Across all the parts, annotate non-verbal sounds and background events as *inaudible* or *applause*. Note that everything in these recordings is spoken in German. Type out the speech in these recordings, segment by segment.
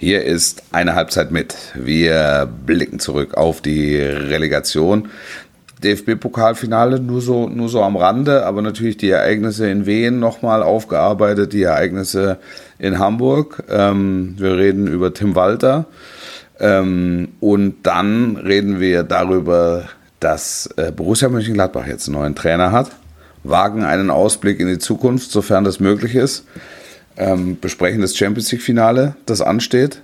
Hier ist eine Halbzeit mit. Wir blicken zurück auf die Relegation. DFB-Pokalfinale nur so, nur so am Rande, aber natürlich die Ereignisse in Wien nochmal aufgearbeitet, die Ereignisse in Hamburg. Ähm, wir reden über Tim Walter. Ähm, und dann reden wir darüber, dass äh, Borussia Mönchengladbach jetzt einen neuen Trainer hat. Wagen einen Ausblick in die Zukunft, sofern das möglich ist. Ähm, besprechen das Champions League-Finale, das ansteht.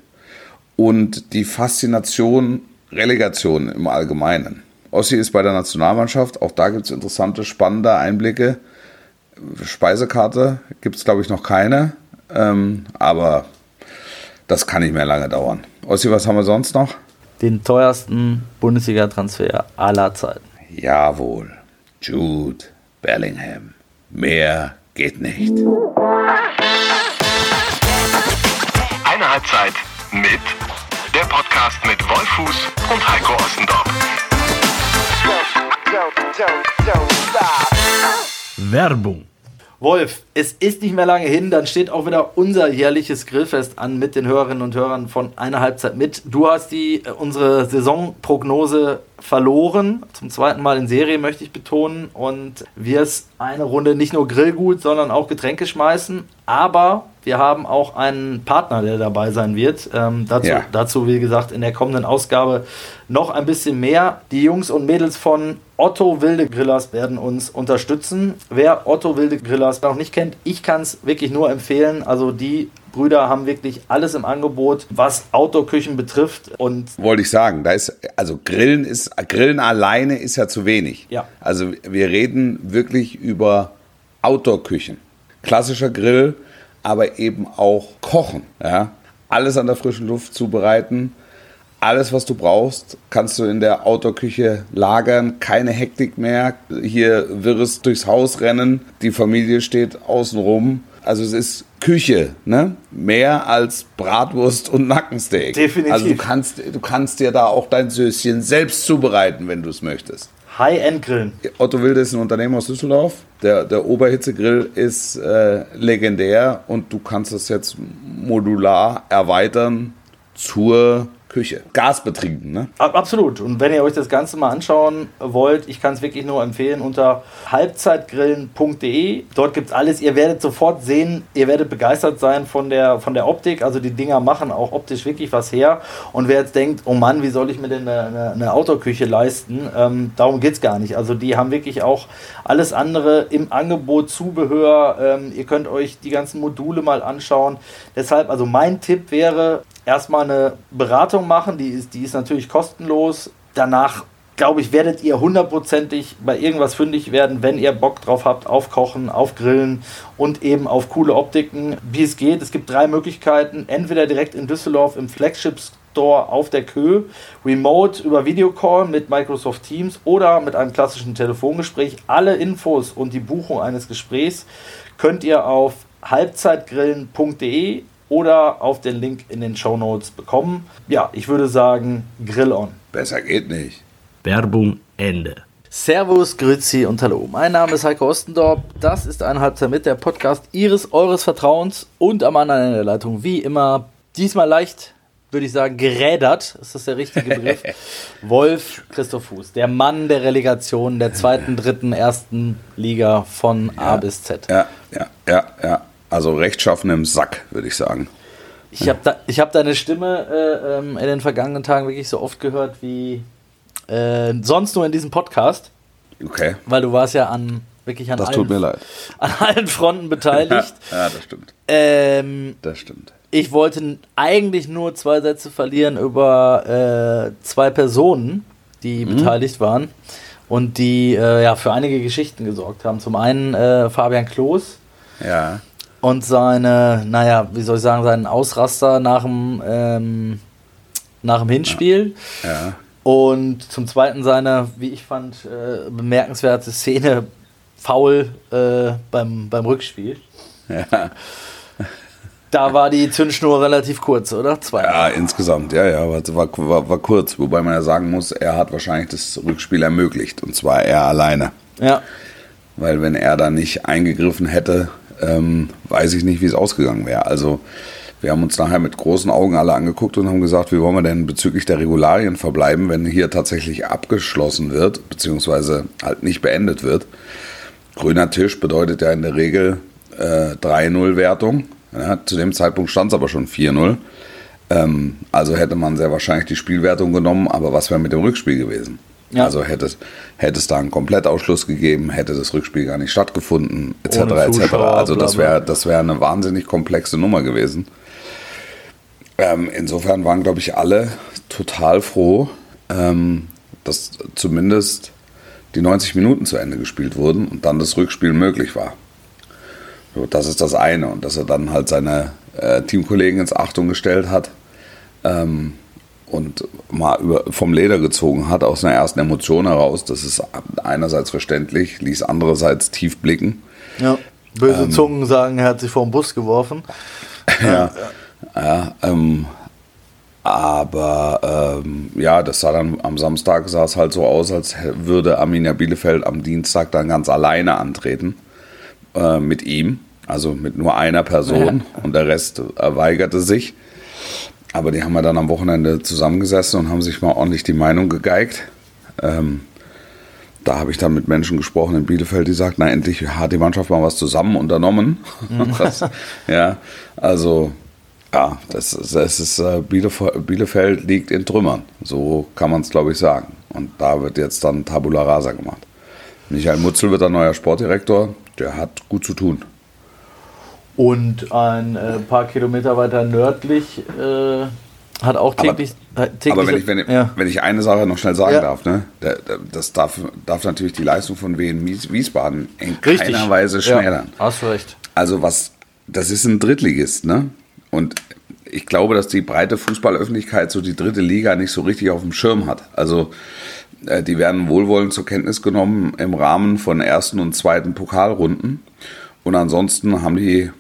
Und die Faszination Relegation im Allgemeinen. Ossi ist bei der Nationalmannschaft. Auch da gibt es interessante, spannende Einblicke. Speisekarte gibt es, glaube ich, noch keine. Ähm, aber das kann nicht mehr lange dauern. Ossi, was haben wir sonst noch? Den teuersten Bundesliga-Transfer aller Zeiten. Jawohl. Jude Bellingham. Mehr geht nicht. Mit der Podcast mit Wolfuß und Heiko Ostendorf. Werbung. Wolf, es ist nicht mehr lange hin, dann steht auch wieder unser jährliches Grillfest an mit den Hörerinnen und Hörern von einer Halbzeit mit. Du hast die äh, unsere Saisonprognose verloren, zum zweiten Mal in Serie möchte ich betonen und wirst eine Runde nicht nur Grillgut, sondern auch Getränke schmeißen, aber wir haben auch einen Partner, der dabei sein wird. Ähm, dazu, ja. dazu, wie gesagt, in der kommenden Ausgabe noch ein bisschen mehr. Die Jungs und Mädels von Otto Wilde Grillers werden uns unterstützen. Wer Otto Wilde Grillers noch nicht kennt, ich kann es wirklich nur empfehlen. Also die Brüder haben wirklich alles im Angebot, was Outdoor-Küchen betrifft. Und Wollte ich sagen, da ist, also Grillen ist, Grillen alleine ist ja zu wenig. Ja. Also wir reden wirklich über Outdoor-Küchen. Klassischer Grill, aber eben auch Kochen. Ja? Alles an der frischen Luft zubereiten. Alles, was du brauchst, kannst du in der Outdoor-Küche lagern. Keine Hektik mehr. Hier wirres durchs Haus rennen. Die Familie steht außen rum. Also es ist Küche, ne? Mehr als Bratwurst und Nackensteak. Definitiv. Also du kannst, du kannst dir da auch dein Söschen selbst zubereiten, wenn du es möchtest. High-End-Grillen. Otto Wilde ist ein Unternehmen aus Düsseldorf. Der, der Oberhitzegrill ist äh, legendär und du kannst es jetzt modular erweitern zur Küche. Gasbetrieben, ne? Absolut. Und wenn ihr euch das Ganze mal anschauen wollt, ich kann es wirklich nur empfehlen unter halbzeitgrillen.de. Dort gibt es alles. Ihr werdet sofort sehen, ihr werdet begeistert sein von der, von der Optik. Also die Dinger machen auch optisch wirklich was her. Und wer jetzt denkt, oh Mann, wie soll ich mir denn eine, eine, eine Autoküche leisten? Ähm, darum geht es gar nicht. Also die haben wirklich auch alles andere im Angebot, Zubehör. Ähm, ihr könnt euch die ganzen Module mal anschauen. Deshalb, also mein Tipp wäre, erstmal eine Beratung machen, die ist, die ist natürlich kostenlos. Danach, glaube ich, werdet ihr hundertprozentig bei irgendwas fündig werden, wenn ihr Bock drauf habt, auf Kochen, auf Grillen und eben auf coole Optiken, wie es geht. Es gibt drei Möglichkeiten. Entweder direkt in Düsseldorf im Flagship Store auf der Kö, remote über Videocall mit Microsoft Teams oder mit einem klassischen Telefongespräch. Alle Infos und die Buchung eines Gesprächs könnt ihr auf halbzeitgrillen.de oder auf den Link in den Show Notes bekommen. Ja, ich würde sagen, Grill on. Besser geht nicht. Werbung Ende. Servus, Grüezi und Hallo. Mein Name ist Heiko Ostendorp. Das ist ein Halbzeit mit der Podcast Ihres, Eures Vertrauens und am anderen Ende der Leitung wie immer. Diesmal leicht, würde ich sagen, gerädert. Ist das der richtige Begriff? *laughs* Wolf Christoph Fuß, der Mann der Relegation der zweiten, dritten, ersten Liga von ja, A bis Z. Ja, ja, ja, ja. Also rechtschaffen im Sack, würde ich sagen. Ich habe da, hab deine Stimme äh, ähm, in den vergangenen Tagen wirklich so oft gehört wie äh, sonst nur in diesem Podcast. Okay. Weil du warst ja an wirklich an, das allen, tut mir leid. *laughs* an allen Fronten beteiligt. *laughs* ja, das stimmt. Ähm, das stimmt. Ich wollte eigentlich nur zwei Sätze verlieren über äh, zwei Personen, die mhm. beteiligt waren und die äh, ja, für einige Geschichten gesorgt haben. Zum einen äh, Fabian Klos. Ja und seine, naja, wie soll ich sagen, seinen Ausraster nach dem, ähm, nach dem Hinspiel. Ja. ja. Und zum Zweiten seine, wie ich fand, äh, bemerkenswerte Szene, faul äh, beim, beim Rückspiel. Ja. Da war die Zündschnur relativ kurz, oder? Zwei. Ja, insgesamt, ja, ja, war, war, war kurz. Wobei man ja sagen muss, er hat wahrscheinlich das Rückspiel ermöglicht. Und zwar er alleine. Ja. Weil wenn er da nicht eingegriffen hätte, ähm, weiß ich nicht, wie es ausgegangen wäre. Also Wir haben uns nachher mit großen Augen alle angeguckt und haben gesagt, wie wollen wir denn bezüglich der Regularien verbleiben, wenn hier tatsächlich abgeschlossen wird, beziehungsweise halt nicht beendet wird. Grüner Tisch bedeutet ja in der Regel äh, 3-0-Wertung. Ja, zu dem Zeitpunkt stand es aber schon 4-0. Ähm, also hätte man sehr wahrscheinlich die Spielwertung genommen, aber was wäre mit dem Rückspiel gewesen? Ja. Also hätte es, hätte es da einen Komplettausschluss gegeben, hätte das Rückspiel gar nicht stattgefunden, etc. etc. Also das wäre das wäre eine wahnsinnig komplexe Nummer gewesen. Ähm, insofern waren, glaube ich, alle total froh, ähm, dass zumindest die 90 Minuten zu Ende gespielt wurden und dann das Rückspiel möglich war. So, das ist das eine. Und dass er dann halt seine äh, Teamkollegen ins Achtung gestellt hat ähm, und mal über, vom Leder gezogen hat aus einer ersten Emotion heraus. Das ist einerseits verständlich, ließ andererseits tief blicken. Ja, böse ähm, Zungen sagen, er hat sich vor den Bus geworfen. *laughs* ja, ja ähm, aber ähm, ja, das sah dann am Samstag sah es halt so aus, als würde Arminia Bielefeld am Dienstag dann ganz alleine antreten äh, mit ihm, also mit nur einer Person ja. und der Rest weigerte sich. Aber die haben wir dann am Wochenende zusammengesessen und haben sich mal ordentlich die Meinung gegeigt. Ähm, da habe ich dann mit Menschen gesprochen in Bielefeld, die sagten, na endlich hat die Mannschaft mal was zusammen unternommen. Mhm. *laughs* das, ja, also ja, das, das ist äh, Bielefeld, liegt in Trümmern. So kann man es, glaube ich, sagen. Und da wird jetzt dann Tabula Rasa gemacht. Michael Mutzel wird der neuer Sportdirektor. Der hat gut zu tun. Und ein äh, paar Kilometer weiter nördlich äh, hat auch täglich. Aber, täglich aber wenn, ich, wenn, ja. wenn, ich eine Sache noch schnell sagen ja. darf, ne? das darf, darf natürlich die Leistung von Wien Wiesbaden in Richtig. keiner Weise schmälern. Ja, hast du recht. Also was, das ist ein Drittligist, ne? Und ich glaube, dass die breite Fußballöffentlichkeit so die dritte Liga nicht so richtig auf dem Schirm hat. Also äh, die werden wohlwollend zur Kenntnis genommen im Rahmen von ersten und zweiten Pokalrunden. Und ansonsten haben die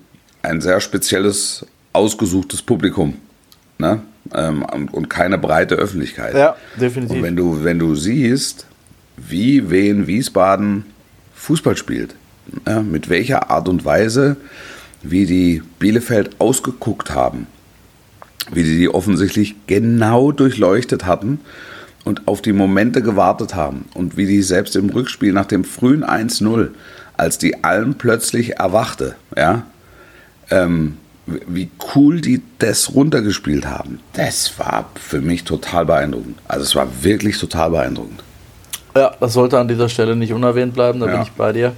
ein sehr spezielles, ausgesuchtes Publikum. Ne? Ähm, und keine breite Öffentlichkeit. Ja, definitiv. Und wenn du, wenn du siehst, wie Wien Wiesbaden Fußball spielt, ja, mit welcher Art und Weise wie die Bielefeld ausgeguckt haben, wie die die offensichtlich genau durchleuchtet hatten und auf die Momente gewartet haben und wie die selbst im Rückspiel nach dem frühen 1-0, als die allen plötzlich erwachte, ja, ähm, wie cool die das runtergespielt haben, das war für mich total beeindruckend. Also es war wirklich total beeindruckend. Ja, das sollte an dieser Stelle nicht unerwähnt bleiben, da ja. bin ich bei dir.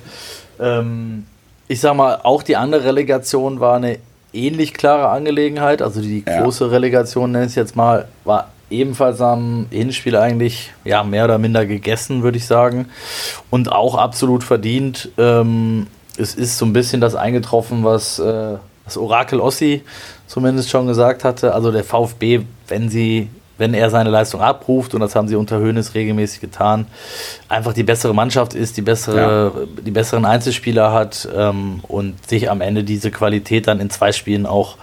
Ähm, ich sag mal, auch die andere Relegation war eine ähnlich klare Angelegenheit. Also die große ja. Relegation, nenne ich es jetzt mal, war ebenfalls am Hinspiel eigentlich ja, mehr oder minder gegessen, würde ich sagen. Und auch absolut verdient. Ähm, es ist so ein bisschen das eingetroffen, was äh, das Orakel Ossi zumindest schon gesagt hatte. Also der VfB, wenn sie wenn er seine Leistung abruft, und das haben sie unter Höhnes regelmäßig getan, einfach die bessere Mannschaft ist, die, bessere, ja. die besseren Einzelspieler hat ähm, und sich am Ende diese Qualität dann in zwei Spielen auch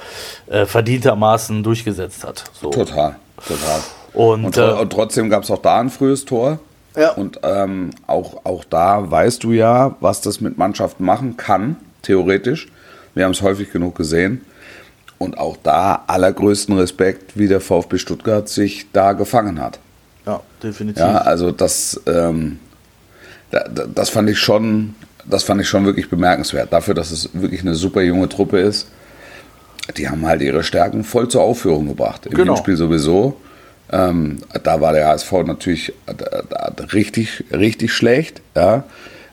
äh, verdientermaßen durchgesetzt hat. So. Total, total. Und, und, äh, und trotzdem gab es auch da ein frühes Tor. Ja. Und ähm, auch, auch da weißt du ja, was das mit Mannschaften machen kann, theoretisch. Wir haben es häufig genug gesehen. Und auch da allergrößten Respekt, wie der VfB Stuttgart sich da gefangen hat. Ja, definitiv. Ja, also das, ähm, das fand ich schon, das fand ich schon wirklich bemerkenswert. Dafür, dass es wirklich eine super junge Truppe ist. Die haben halt ihre Stärken voll zur Aufführung gebracht. Im genau. Spiel sowieso. Ähm, da war der HSV natürlich richtig, richtig schlecht. Ja.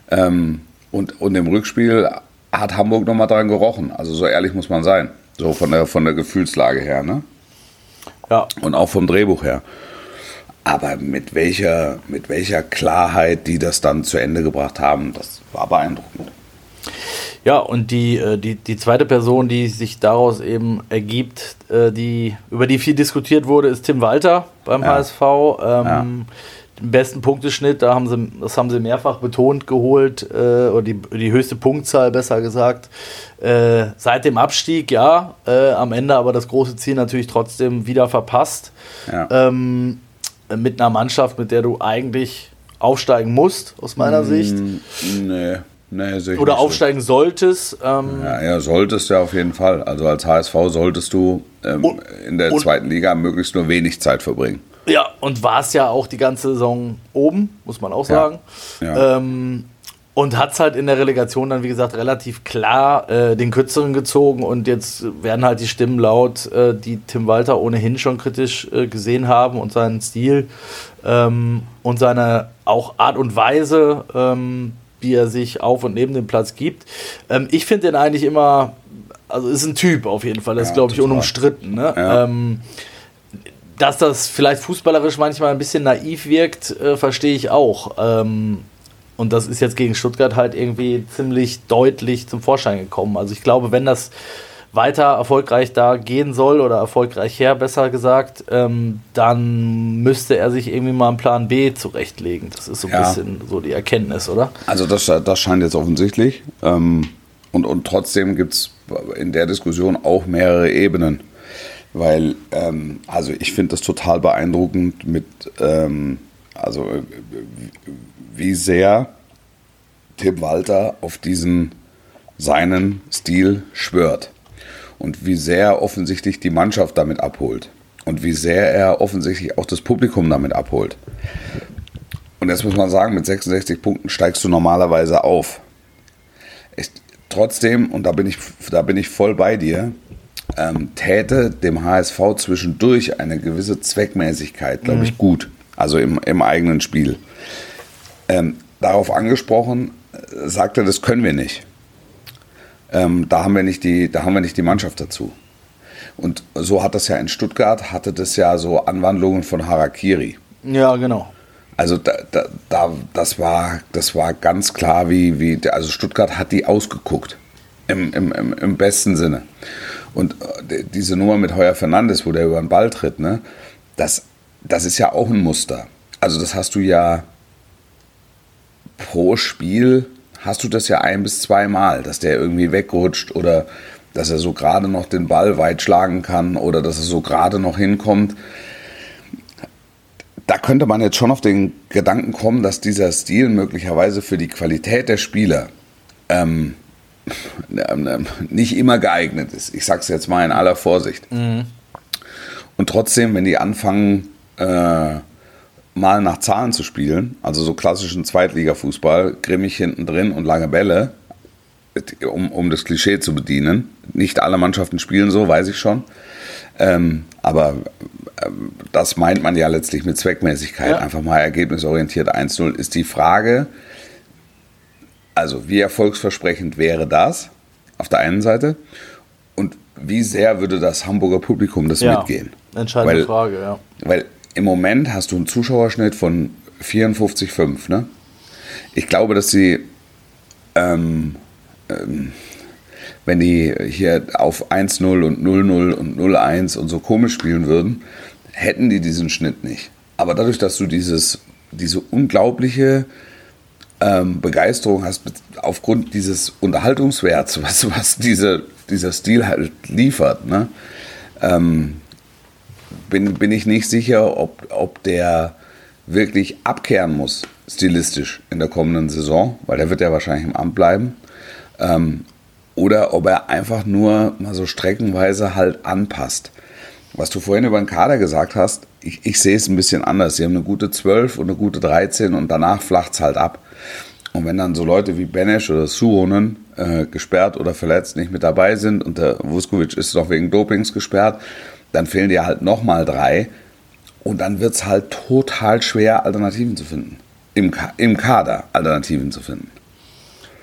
Ähm, und, und im Rückspiel hat Hamburg nochmal dran gerochen. Also so ehrlich muss man sein. So von der, von der Gefühlslage her, ne? Ja. Und auch vom Drehbuch her. Aber mit welcher, mit welcher Klarheit die das dann zu Ende gebracht haben, das war beeindruckend. Ja, und die, äh, die, die zweite Person, die sich daraus eben ergibt, äh, die, über die viel diskutiert wurde, ist Tim Walter beim ja. HSV. Ähm, ja den besten Punkteschnitt, da haben sie, das haben sie mehrfach betont, geholt, äh, oder die, die höchste Punktzahl, besser gesagt, äh, seit dem Abstieg, ja, äh, am Ende aber das große Ziel natürlich trotzdem wieder verpasst. Ja. Ähm, mit einer Mannschaft, mit der du eigentlich aufsteigen musst, aus meiner mm, Sicht. Nee. Nee, oder nicht aufsteigen solltest. Ähm, Ja, ja, solltest du auf jeden Fall. Also als HSV solltest du ähm, Und- in der und- zweiten Liga möglichst nur wenig Zeit verbringen. Ja, und war es ja auch die ganze Saison oben, muss man auch sagen. Ja. Ähm, und hat es halt in der Relegation dann, wie gesagt, relativ klar äh, den Kürzeren gezogen. Und jetzt werden halt die Stimmen laut, äh, die Tim Walter ohnehin schon kritisch äh, gesehen haben und seinen Stil ähm, und seine auch Art und Weise, ähm, wie er sich auf und neben dem Platz gibt. Ähm, ich finde den eigentlich immer, also ist ein Typ auf jeden Fall, das ist, Ja, glaube ich, unumstritten. Ne? Ja. Ähm, dass das vielleicht fußballerisch manchmal ein bisschen naiv wirkt, äh, verstehe ich auch. Ähm, und das ist jetzt gegen Stuttgart halt irgendwie ziemlich deutlich zum Vorschein gekommen. Also ich glaube, wenn das weiter erfolgreich da gehen soll oder erfolgreich her, besser gesagt, ähm, dann müsste er sich irgendwie mal einen Plan B zurechtlegen. Das ist so ein Ja. bisschen so die Erkenntnis, oder? Also das, das scheint jetzt offensichtlich. Ähm, und, und trotzdem gibt es in der Diskussion auch mehrere Ebenen. Weil, ähm, also ich finde das total beeindruckend mit, ähm, also äh, wie sehr Tim Walter auf diesen seinen Stil schwört. Und wie sehr offensichtlich die Mannschaft damit abholt. Und wie sehr er offensichtlich auch das Publikum damit abholt. Und jetzt muss man sagen, mit 66 Punkten steigst du normalerweise auf. Ich, trotzdem, und da bin ich, da bin ich voll bei dir, ähm, täte dem HSV zwischendurch eine gewisse Zweckmäßigkeit, glaube ich, gut. Also im, im eigenen Spiel. Ähm, darauf angesprochen, äh, sagt er, das können wir nicht. Ähm, da, haben wir nicht die, da haben wir nicht die Mannschaft dazu. Und so hat das ja in Stuttgart, hatte das ja so Anwandlungen von Harakiri. Ja, genau. Also da, da, da, das, war, das war ganz klar, wie, wie also Stuttgart hat die ausgeguckt. Im, im, im, im besten Sinne. Und äh, diese Nummer mit Heuer Fernandes, wo der über den Ball tritt, ne, das, das ist ja auch ein Muster. Also das hast du ja pro Spiel, hast du das ja ein bis zweimal, dass der irgendwie wegrutscht oder dass er so gerade noch den Ball weit schlagen kann oder dass er so gerade noch hinkommt da könnte man jetzt schon auf den Gedanken kommen, dass dieser Stil möglicherweise für die Qualität der Spieler ähm, ähm, nicht immer geeignet ist. Ich sage es jetzt mal in aller Vorsicht. Und trotzdem, wenn die anfangen, äh, mal nach Zahlen zu spielen, also so klassischen Zweitligafußball, grimmig hinten drin und lange Bälle, um, um das Klischee zu bedienen. Nicht alle Mannschaften spielen so, weiß ich schon. Ähm, aber ähm, das meint man ja letztlich mit Zweckmäßigkeit. Ja. Einfach mal ergebnisorientiert 1-0 ist die Frage. Also, wie erfolgsversprechend wäre das auf der einen Seite? Und wie sehr würde das Hamburger Publikum das Ja, mitgehen? entscheidende Weil- Frage, ja. Weil im Moment hast du einen Zuschauerschnitt von 54,5. Ne? Ich glaube, dass sie, ähm, ähm, wenn die hier auf 1-0 und 0-0 und 0-1 und so komisch spielen würden, hätten die diesen Schnitt nicht. Aber dadurch, dass du dieses, diese unglaubliche ähm, Begeisterung hast aufgrund dieses Unterhaltungswerts, *laughs* was, was diese, dieser Stil halt liefert, ne? ähm, bin, bin ich nicht sicher, ob, ob der wirklich abkehren muss, stilistisch in der kommenden Saison, weil der wird ja wahrscheinlich im Amt bleiben. Ähm, oder ob er einfach nur mal so streckenweise halt anpasst. Was du vorhin über den Kader gesagt hast, ich, ich sehe es ein bisschen anders. Sie haben eine gute 12 und eine gute 13 und danach flacht es halt ab. Und wenn dann so Leute wie Benesch oder Suhonen äh, gesperrt oder verletzt nicht mit dabei sind und der Vuskovic ist noch wegen Dopings gesperrt, dann fehlen dir halt nochmal drei. Und dann wird es halt total schwer, Alternativen zu finden. Im, Im Kader Alternativen zu finden.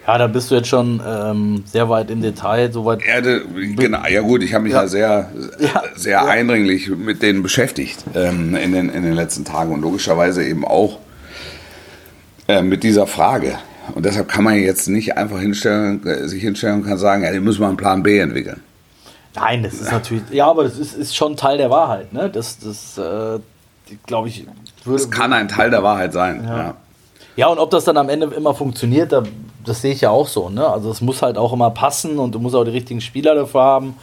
Ja, da bist du jetzt schon ähm, sehr weit im Detail, soweit. Ja, genau, ja gut, ich habe mich ja, Ja. sehr, *laughs* Ja. sehr Ja. eindringlich mit denen beschäftigt ähm, in, den, in den letzten Tagen und logischerweise eben auch äh, mit dieser Frage. Und deshalb kann man jetzt nicht einfach hinstellen, äh, sich hinstellen und kann sagen, ja, die müssen wir einen Plan B entwickeln. Nein, das ist natürlich. Ja, aber das ist, ist schon Teil der Wahrheit, ne? Das, das äh, glaube ich, würde. Das kann ein Teil der Wahrheit sein. Ja. Ja. Ja, und ob das dann am Ende immer funktioniert, da, das sehe ich ja auch so. Ne? Also es muss halt auch immer passen und du musst auch die richtigen Spieler dafür haben.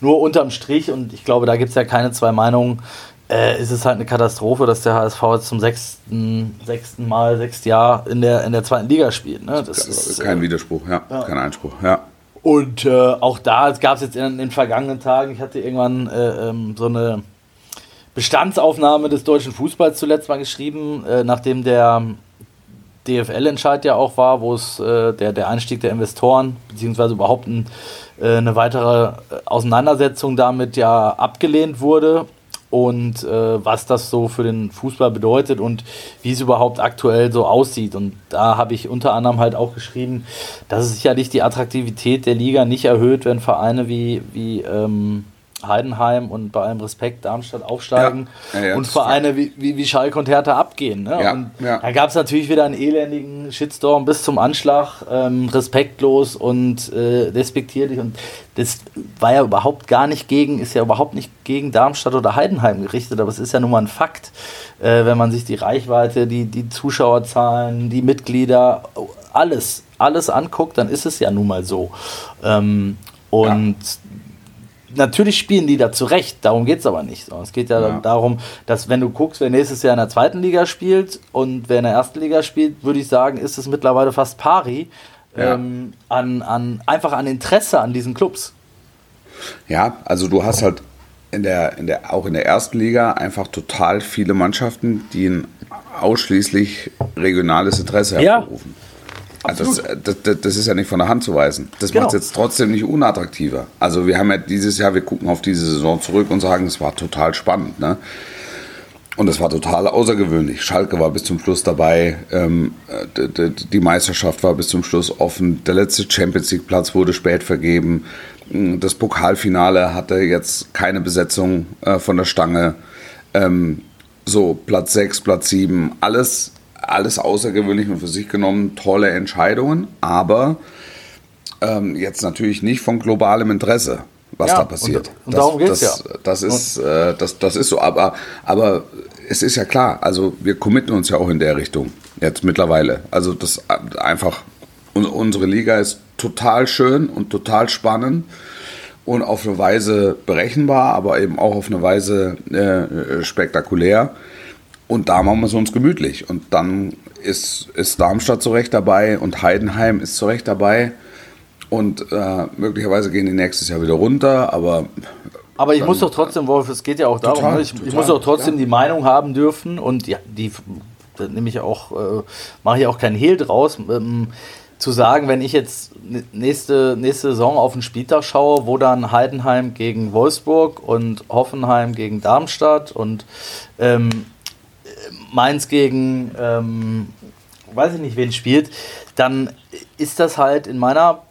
Nur unterm Strich, und ich glaube, da gibt es ja keine zwei Meinungen, äh, ist es halt eine Katastrophe, dass der HSV jetzt zum sechsten, sechsten Mal, sechs Jahr in der, in der zweiten Liga spielt. Ne? Das ist, kein Widerspruch, ja, ja. kein Einspruch, ja. Und äh, auch da gab es jetzt in, in, den vergangenen Tagen, ich hatte irgendwann äh, ähm, so eine Bestandsaufnahme des deutschen Fußballs zuletzt mal geschrieben, äh, nachdem der DFL-Entscheid ja auch war, wo es äh, der, der Einstieg der Investoren, beziehungsweise überhaupt ein, äh, eine weitere Auseinandersetzung damit ja abgelehnt wurde und äh, was das so für den Fußball bedeutet und wie es überhaupt aktuell so aussieht. Und da habe ich unter anderem halt auch geschrieben, dass es sicherlich die Attraktivität der Liga nicht erhöht, wenn Vereine wie, wie ähm, Heidenheim und bei allem Respekt Darmstadt aufsteigen ja, ja, ja, und Vereine wie, wie, wie Schalke und Hertha abgehen. Ne? und da gab es natürlich wieder einen elendigen Shitstorm bis zum Anschlag, ähm, respektlos und äh, despektierlich. Und das war ja überhaupt gar nicht gegen, ist ja überhaupt nicht gegen Darmstadt oder Heidenheim gerichtet, aber es ist ja nun mal ein Fakt, äh, wenn man sich die Reichweite, die, die Zuschauerzahlen, die Mitglieder, alles, alles anguckt, dann ist es ja nun mal so. Ähm, und natürlich spielen die da zurecht, darum geht es aber nicht. Es geht ja, ja, darum, dass wenn du guckst, wer nächstes Jahr in der zweiten Liga spielt und wer in der ersten Liga spielt, würde ich sagen, ist es mittlerweile fast pari ja. ähm, an, an, einfach an Interesse an diesen Clubs. Ja, also du hast halt in der, in der, auch in der ersten Liga einfach total viele Mannschaften, die ein ausschließlich regionales Interesse hervorrufen. Ja. Also das, das, das, ist ja nicht von der Hand zu weisen. Das genau. macht es jetzt trotzdem nicht unattraktiver. Also wir haben ja dieses Jahr, wir gucken auf diese Saison zurück und sagen, es war total spannend. Ne? Und es war total außergewöhnlich. Schalke war bis zum Schluss dabei. Ähm, die Meisterschaft war bis zum Schluss offen. Der letzte Champions League Platz wurde spät vergeben. Das Pokalfinale hatte jetzt keine Besetzung äh, von der Stange. Ähm, so, Platz 6, Platz 7, alles alles außergewöhnlich und für sich genommen tolle Entscheidungen, aber ähm, jetzt natürlich nicht von globalem Interesse, was ja, da passiert. Und, und darum geht es ja. Das ist, äh, das, das ist so, aber, aber es ist ja klar, also wir committen uns ja auch in der Richtung jetzt mittlerweile. Also das äh, einfach, unsere Liga ist total schön und total spannend und auf eine Weise berechenbar, aber eben auch auf eine Weise äh, spektakulär. Und da machen wir es uns gemütlich. Und dann ist, ist Darmstadt zu Recht dabei und Heidenheim ist zu Recht dabei. Und äh, möglicherweise gehen die nächstes Jahr wieder runter, aber. Aber ich muss doch trotzdem, Wolf, es geht ja auch darum, total, ne? ich, total, ich, muss doch trotzdem ja. die Meinung haben dürfen und ja, die nehme ich auch, äh, mache ich auch keinen Hehl draus. Ähm, zu sagen, wenn ich jetzt nächste, nächste Saison auf den Spieltag schaue, wo dann Heidenheim gegen Wolfsburg und Hoffenheim gegen Darmstadt und ähm, Mainz gegen, ähm, weiß ich nicht, wen spielt, dann ist das halt in meiner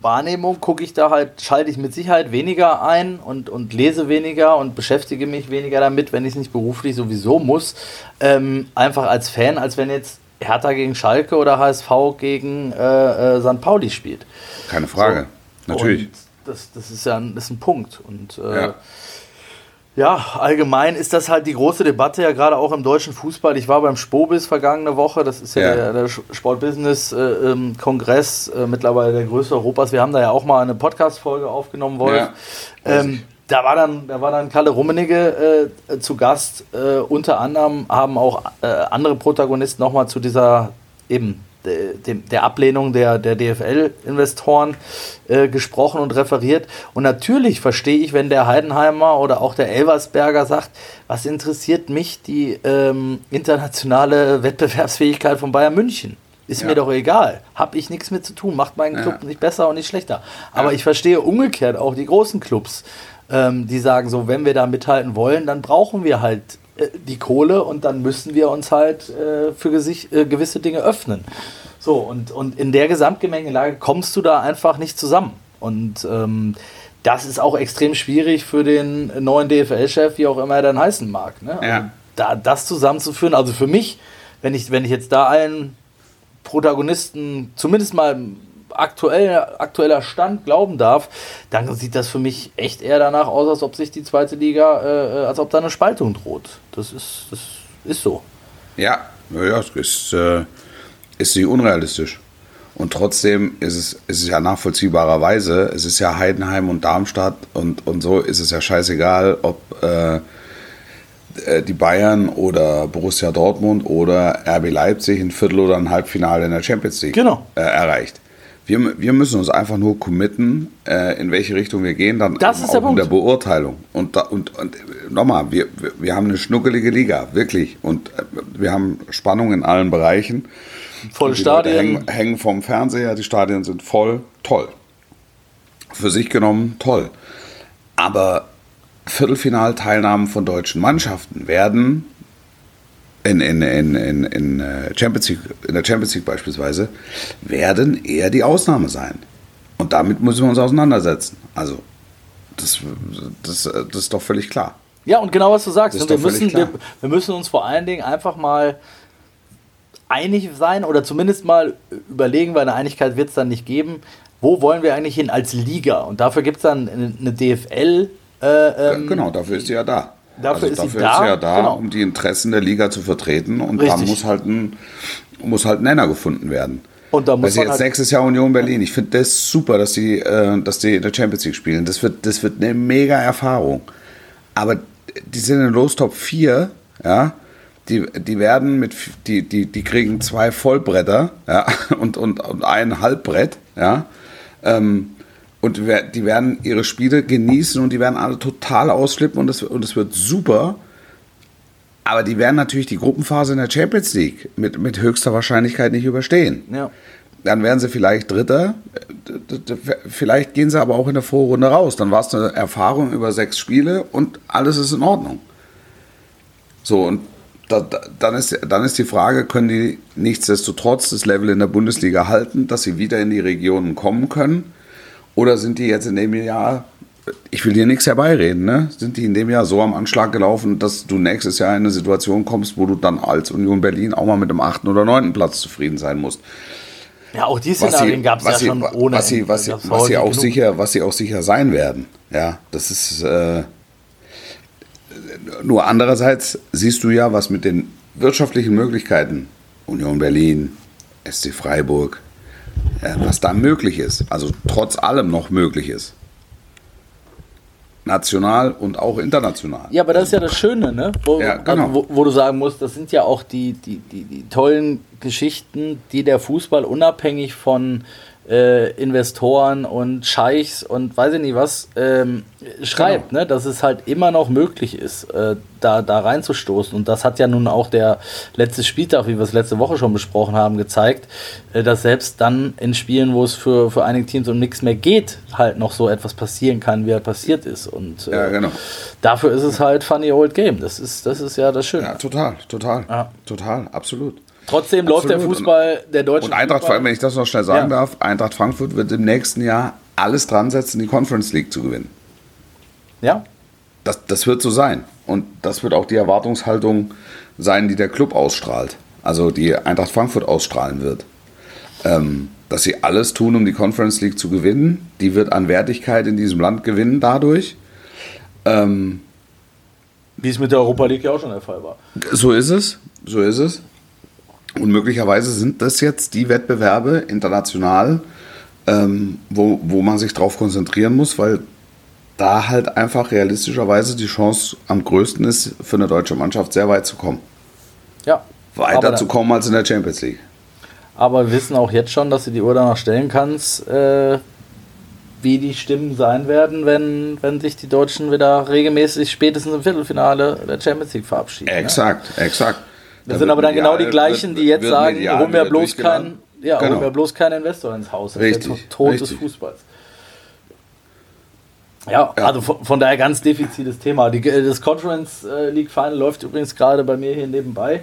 Wahrnehmung, gucke ich da halt, schalte ich mit Sicherheit weniger ein und, und lese weniger und beschäftige mich weniger damit, wenn ich es nicht beruflich sowieso muss, ähm, einfach als Fan, als wenn jetzt Hertha gegen Schalke oder HSV gegen äh, äh, St. Pauli spielt. Keine Frage, so. natürlich. Und das, das ist ja ein, ist ein Punkt. Und äh, ja. Ja, allgemein ist das halt die große Debatte, ja gerade auch im deutschen Fußball. Ich war beim Spobis vergangene Woche, das ist ja, ja. der, der Sportbusiness-Kongress, äh, ähm, äh, mittlerweile der größte Europas. Wir haben da ja auch mal eine Podcast-Folge aufgenommen, Wolf. Ja, ähm, da war dann, da war dann Kalle Rummenigge äh, zu Gast. Äh, unter anderem haben auch äh, andere Protagonisten nochmal zu dieser eben der Ablehnung der, der DFL-Investoren äh, gesprochen und referiert. Und natürlich verstehe ich, wenn der Heidenheimer oder auch der Elversberger sagt, was interessiert mich die ähm, internationale Wettbewerbsfähigkeit von Bayern München? Ist ja. mir doch egal. Habe ich nichts mit zu tun. Macht meinen ja. Club nicht besser und nicht schlechter. Aber ja. ich verstehe umgekehrt auch die großen Clubs, ähm, die sagen so, wenn wir da mithalten wollen, dann brauchen wir halt die Kohle und dann müssen wir uns halt äh, für äh, gewisse Dinge öffnen. So, und, und in der Gesamtgemengelage kommst du da einfach nicht zusammen. Und ähm, das ist auch extrem schwierig für den neuen DFL-Chef, wie auch immer er dann heißen mag. Ne? Ja. Da, das zusammenzuführen, also für mich, wenn ich, wenn ich jetzt da allen Protagonisten zumindest mal aktuell, aktueller Stand glauben darf, dann sieht das für mich echt eher danach aus, als ob sich die zweite Liga, äh, als ob da eine Spaltung droht. Das ist, das ist so. Ja, ja, es ist, äh, ist nicht unrealistisch. Und trotzdem ist es, ist es ja nachvollziehbarerweise, es ist ja Heidenheim und Darmstadt und, und so ist es ja scheißegal, ob äh, äh, die Bayern oder Borussia Dortmund oder RB Leipzig ein Viertel- oder ein Halbfinale in der Champions League Genau. äh, erreicht. Wir, wir müssen uns einfach nur committen, äh, in welche Richtung wir gehen, dann Das ist der auch in der. Beurteilung. Und, da, und, und äh, nochmal, wir, wir, haben eine schnuckelige Liga, wirklich. Und äh, wir haben Spannung in allen Bereichen. Volle Stadien. Hängen, hängen vom Fernseher, die Stadien sind voll, toll. Für sich genommen, toll. Aber Viertelfinalteilnahmen von deutschen Mannschaften werden in, in, in, in, in, äh, Champions League, in der Champions League beispielsweise, werden eher die Ausnahme sein. Und damit müssen wir uns auseinandersetzen. Also, das, das, das ist doch völlig klar. Ja, und genau was du sagst. Ist wir, müssen, wir, wir müssen uns vor allen Dingen einfach mal einig sein oder zumindest mal überlegen, weil eine Einigkeit wird es dann nicht geben, wo wollen wir eigentlich hin als Liga? Und dafür gibt es dann eine, eine DFL. Äh, ähm, genau, dafür ist sie ja da. Dafür ist sie dafür da, ist sie ja da, genau. um die Interessen der Liga zu vertreten. Und da Richtig. muss halt ein, muss halt ein Nenner gefunden werden. Und da muss du, man jetzt halt- nächstes Jahr Union Berlin. Ich finde das super, dass die, äh, dass die in der Champions League spielen. Das wird, das wird eine mega Erfahrung. Aber die sind in Los Top 4, ja. Die, die werden mit, die, die, die kriegen zwei Vollbretter, ja, *laughs* und, und, und ein Halbbrett, ja. Ähm, und die werden ihre Spiele genießen und die werden alle total ausflippen und es, und wird super. Aber die werden natürlich die Gruppenphase in der Champions League mit, mit höchster Wahrscheinlichkeit nicht überstehen. Ja. Dann werden sie vielleicht Dritter, vielleicht gehen sie aber auch in der Vorrunde raus. Dann war es eine Erfahrung über sechs Spiele und alles ist in Ordnung. So, und da, da, dann, ist, dann ist die Frage, können die nichtsdestotrotz das Level in der Bundesliga halten, dass sie wieder in die Regionen kommen können? Oder sind die jetzt in dem Jahr, ich will hier nichts herbeireden, ne? sind die in dem Jahr so am Anschlag gelaufen, dass du nächstes Jahr in eine Situation kommst, wo du dann als Union Berlin auch mal mit dem achten oder neunten Platz zufrieden sein musst? ja, auch die was Szenarien gab es ja was sie, schon ohne. was sie, was Gab's was sie auch genug. sicher, was sie auch sicher sein werden. Ja, das ist äh, nur andererseits siehst du ja, was mit den wirtschaftlichen Möglichkeiten Union Berlin, SC Freiburg, was da möglich ist, also trotz allem noch möglich ist. National und auch international. Ja, aber das ist ja das Schöne, ne? Wo, Ja, genau. also, wo, wo du sagen musst, das sind ja auch die, die, die, die tollen Geschichten, die der Fußball unabhängig von äh, Investoren und Scheichs und weiß ich nicht was ähm, schreibt, Genau. ne? dass es halt immer noch möglich ist, äh, da, da reinzustoßen. Und das hat ja nun auch der letzte Spieltag, wie wir es letzte Woche schon besprochen haben, gezeigt, äh, dass selbst dann in Spielen, wo es für, für einige Teams um nichts mehr geht, halt noch so etwas passieren kann, wie er passiert ist. Und äh, Ja, genau. dafür ist es halt funny old game. Das ist, das ist ja das Schöne. Ja, total, total, Ja. total, absolut. Trotzdem läuft der Absolut. Fußball, der deutsche Und Eintracht, vor allem, wenn ich das noch schnell sagen Ja. darf, Eintracht Frankfurt wird im nächsten Jahr alles dran setzen, die Conference League zu gewinnen. Ja, Das, das wird so sein. Und das wird auch die Erwartungshaltung sein, die der Club ausstrahlt. Also die Eintracht Frankfurt ausstrahlen wird. Ähm, dass sie alles tun, um die Conference League zu gewinnen. Die wird an Wertigkeit in diesem Land gewinnen dadurch. Ähm, wie es mit der Europa League ja auch schon der Fall war. so ist es. So ist es. Und möglicherweise sind das jetzt die Wettbewerbe international, ähm, wo, wo man sich drauf konzentrieren muss, weil da halt einfach realistischerweise die Chance am größten ist, für eine deutsche Mannschaft sehr weit zu kommen. Ja. Weiter zu kommen als in der Champions League. aber wir wissen auch jetzt schon, dass du die Uhr danach stellen kannst, äh, wie die Stimmen sein werden, wenn, wenn sich die Deutschen wieder regelmäßig spätestens im Viertelfinale der Champions League verabschieden. ne? Exakt, exakt. Das Da sind aber dann genau die gleichen, die jetzt sagen, hol mir bloß keinen ja, hol Genau. mir bloß keinen Investor ins Haus. Das Richtig, ist der Tod des. Fußballs. Ja, also von, von daher ganz defizites Thema. Die, das Conference äh, League Final läuft übrigens gerade bei mir hier nebenbei.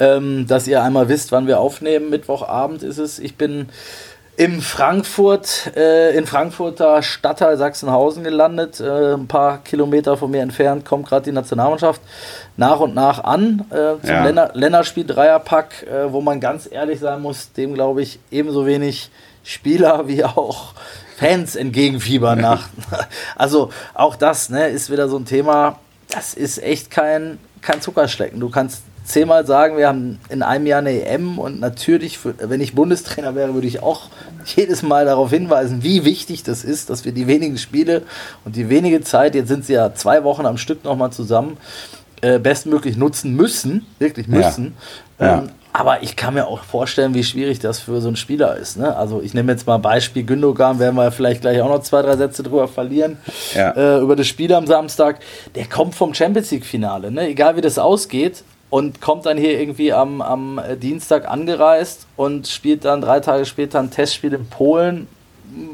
Ähm, dass ihr einmal wisst, wann wir aufnehmen. Mittwochabend ist es. Ich bin im Frankfurt, äh, in Frankfurter Stadtteil Sachsenhausen gelandet. Äh, ein paar Kilometer von mir entfernt kommt gerade die Nationalmannschaft nach und nach an äh, zum Ja. Länner, Länderspiel Dreierpack, äh, wo man ganz ehrlich sein muss, dem glaube ich ebenso wenig Spieler wie auch Fans entgegenfiebern nach. Also auch das ne, ist wieder so ein Thema, das ist echt kein, kein Zuckerschlecken. Du kannst zehnmal sagen, wir haben in einem Jahr eine EM und natürlich, wenn ich Bundestrainer wäre, würde ich auch jedes Mal darauf hinweisen, wie wichtig das ist, dass wir die wenigen Spiele und die wenige Zeit, jetzt sind sie ja zwei Wochen am Stück nochmal zusammen, äh, bestmöglich nutzen müssen, wirklich müssen. Ja. Ähm, aber ich kann mir auch vorstellen, wie schwierig das für so einen Spieler ist. Ne? Also ich nehme jetzt mal Beispiel Gündogan, werden wir vielleicht gleich auch noch zwei, drei Sätze drüber verlieren, Ja. äh, über das Spiel am Samstag. Der kommt vom Champions League-Finale, ne? egal wie das ausgeht, und kommt dann hier irgendwie am, am Dienstag angereist und spielt dann drei Tage später ein Testspiel in Polen,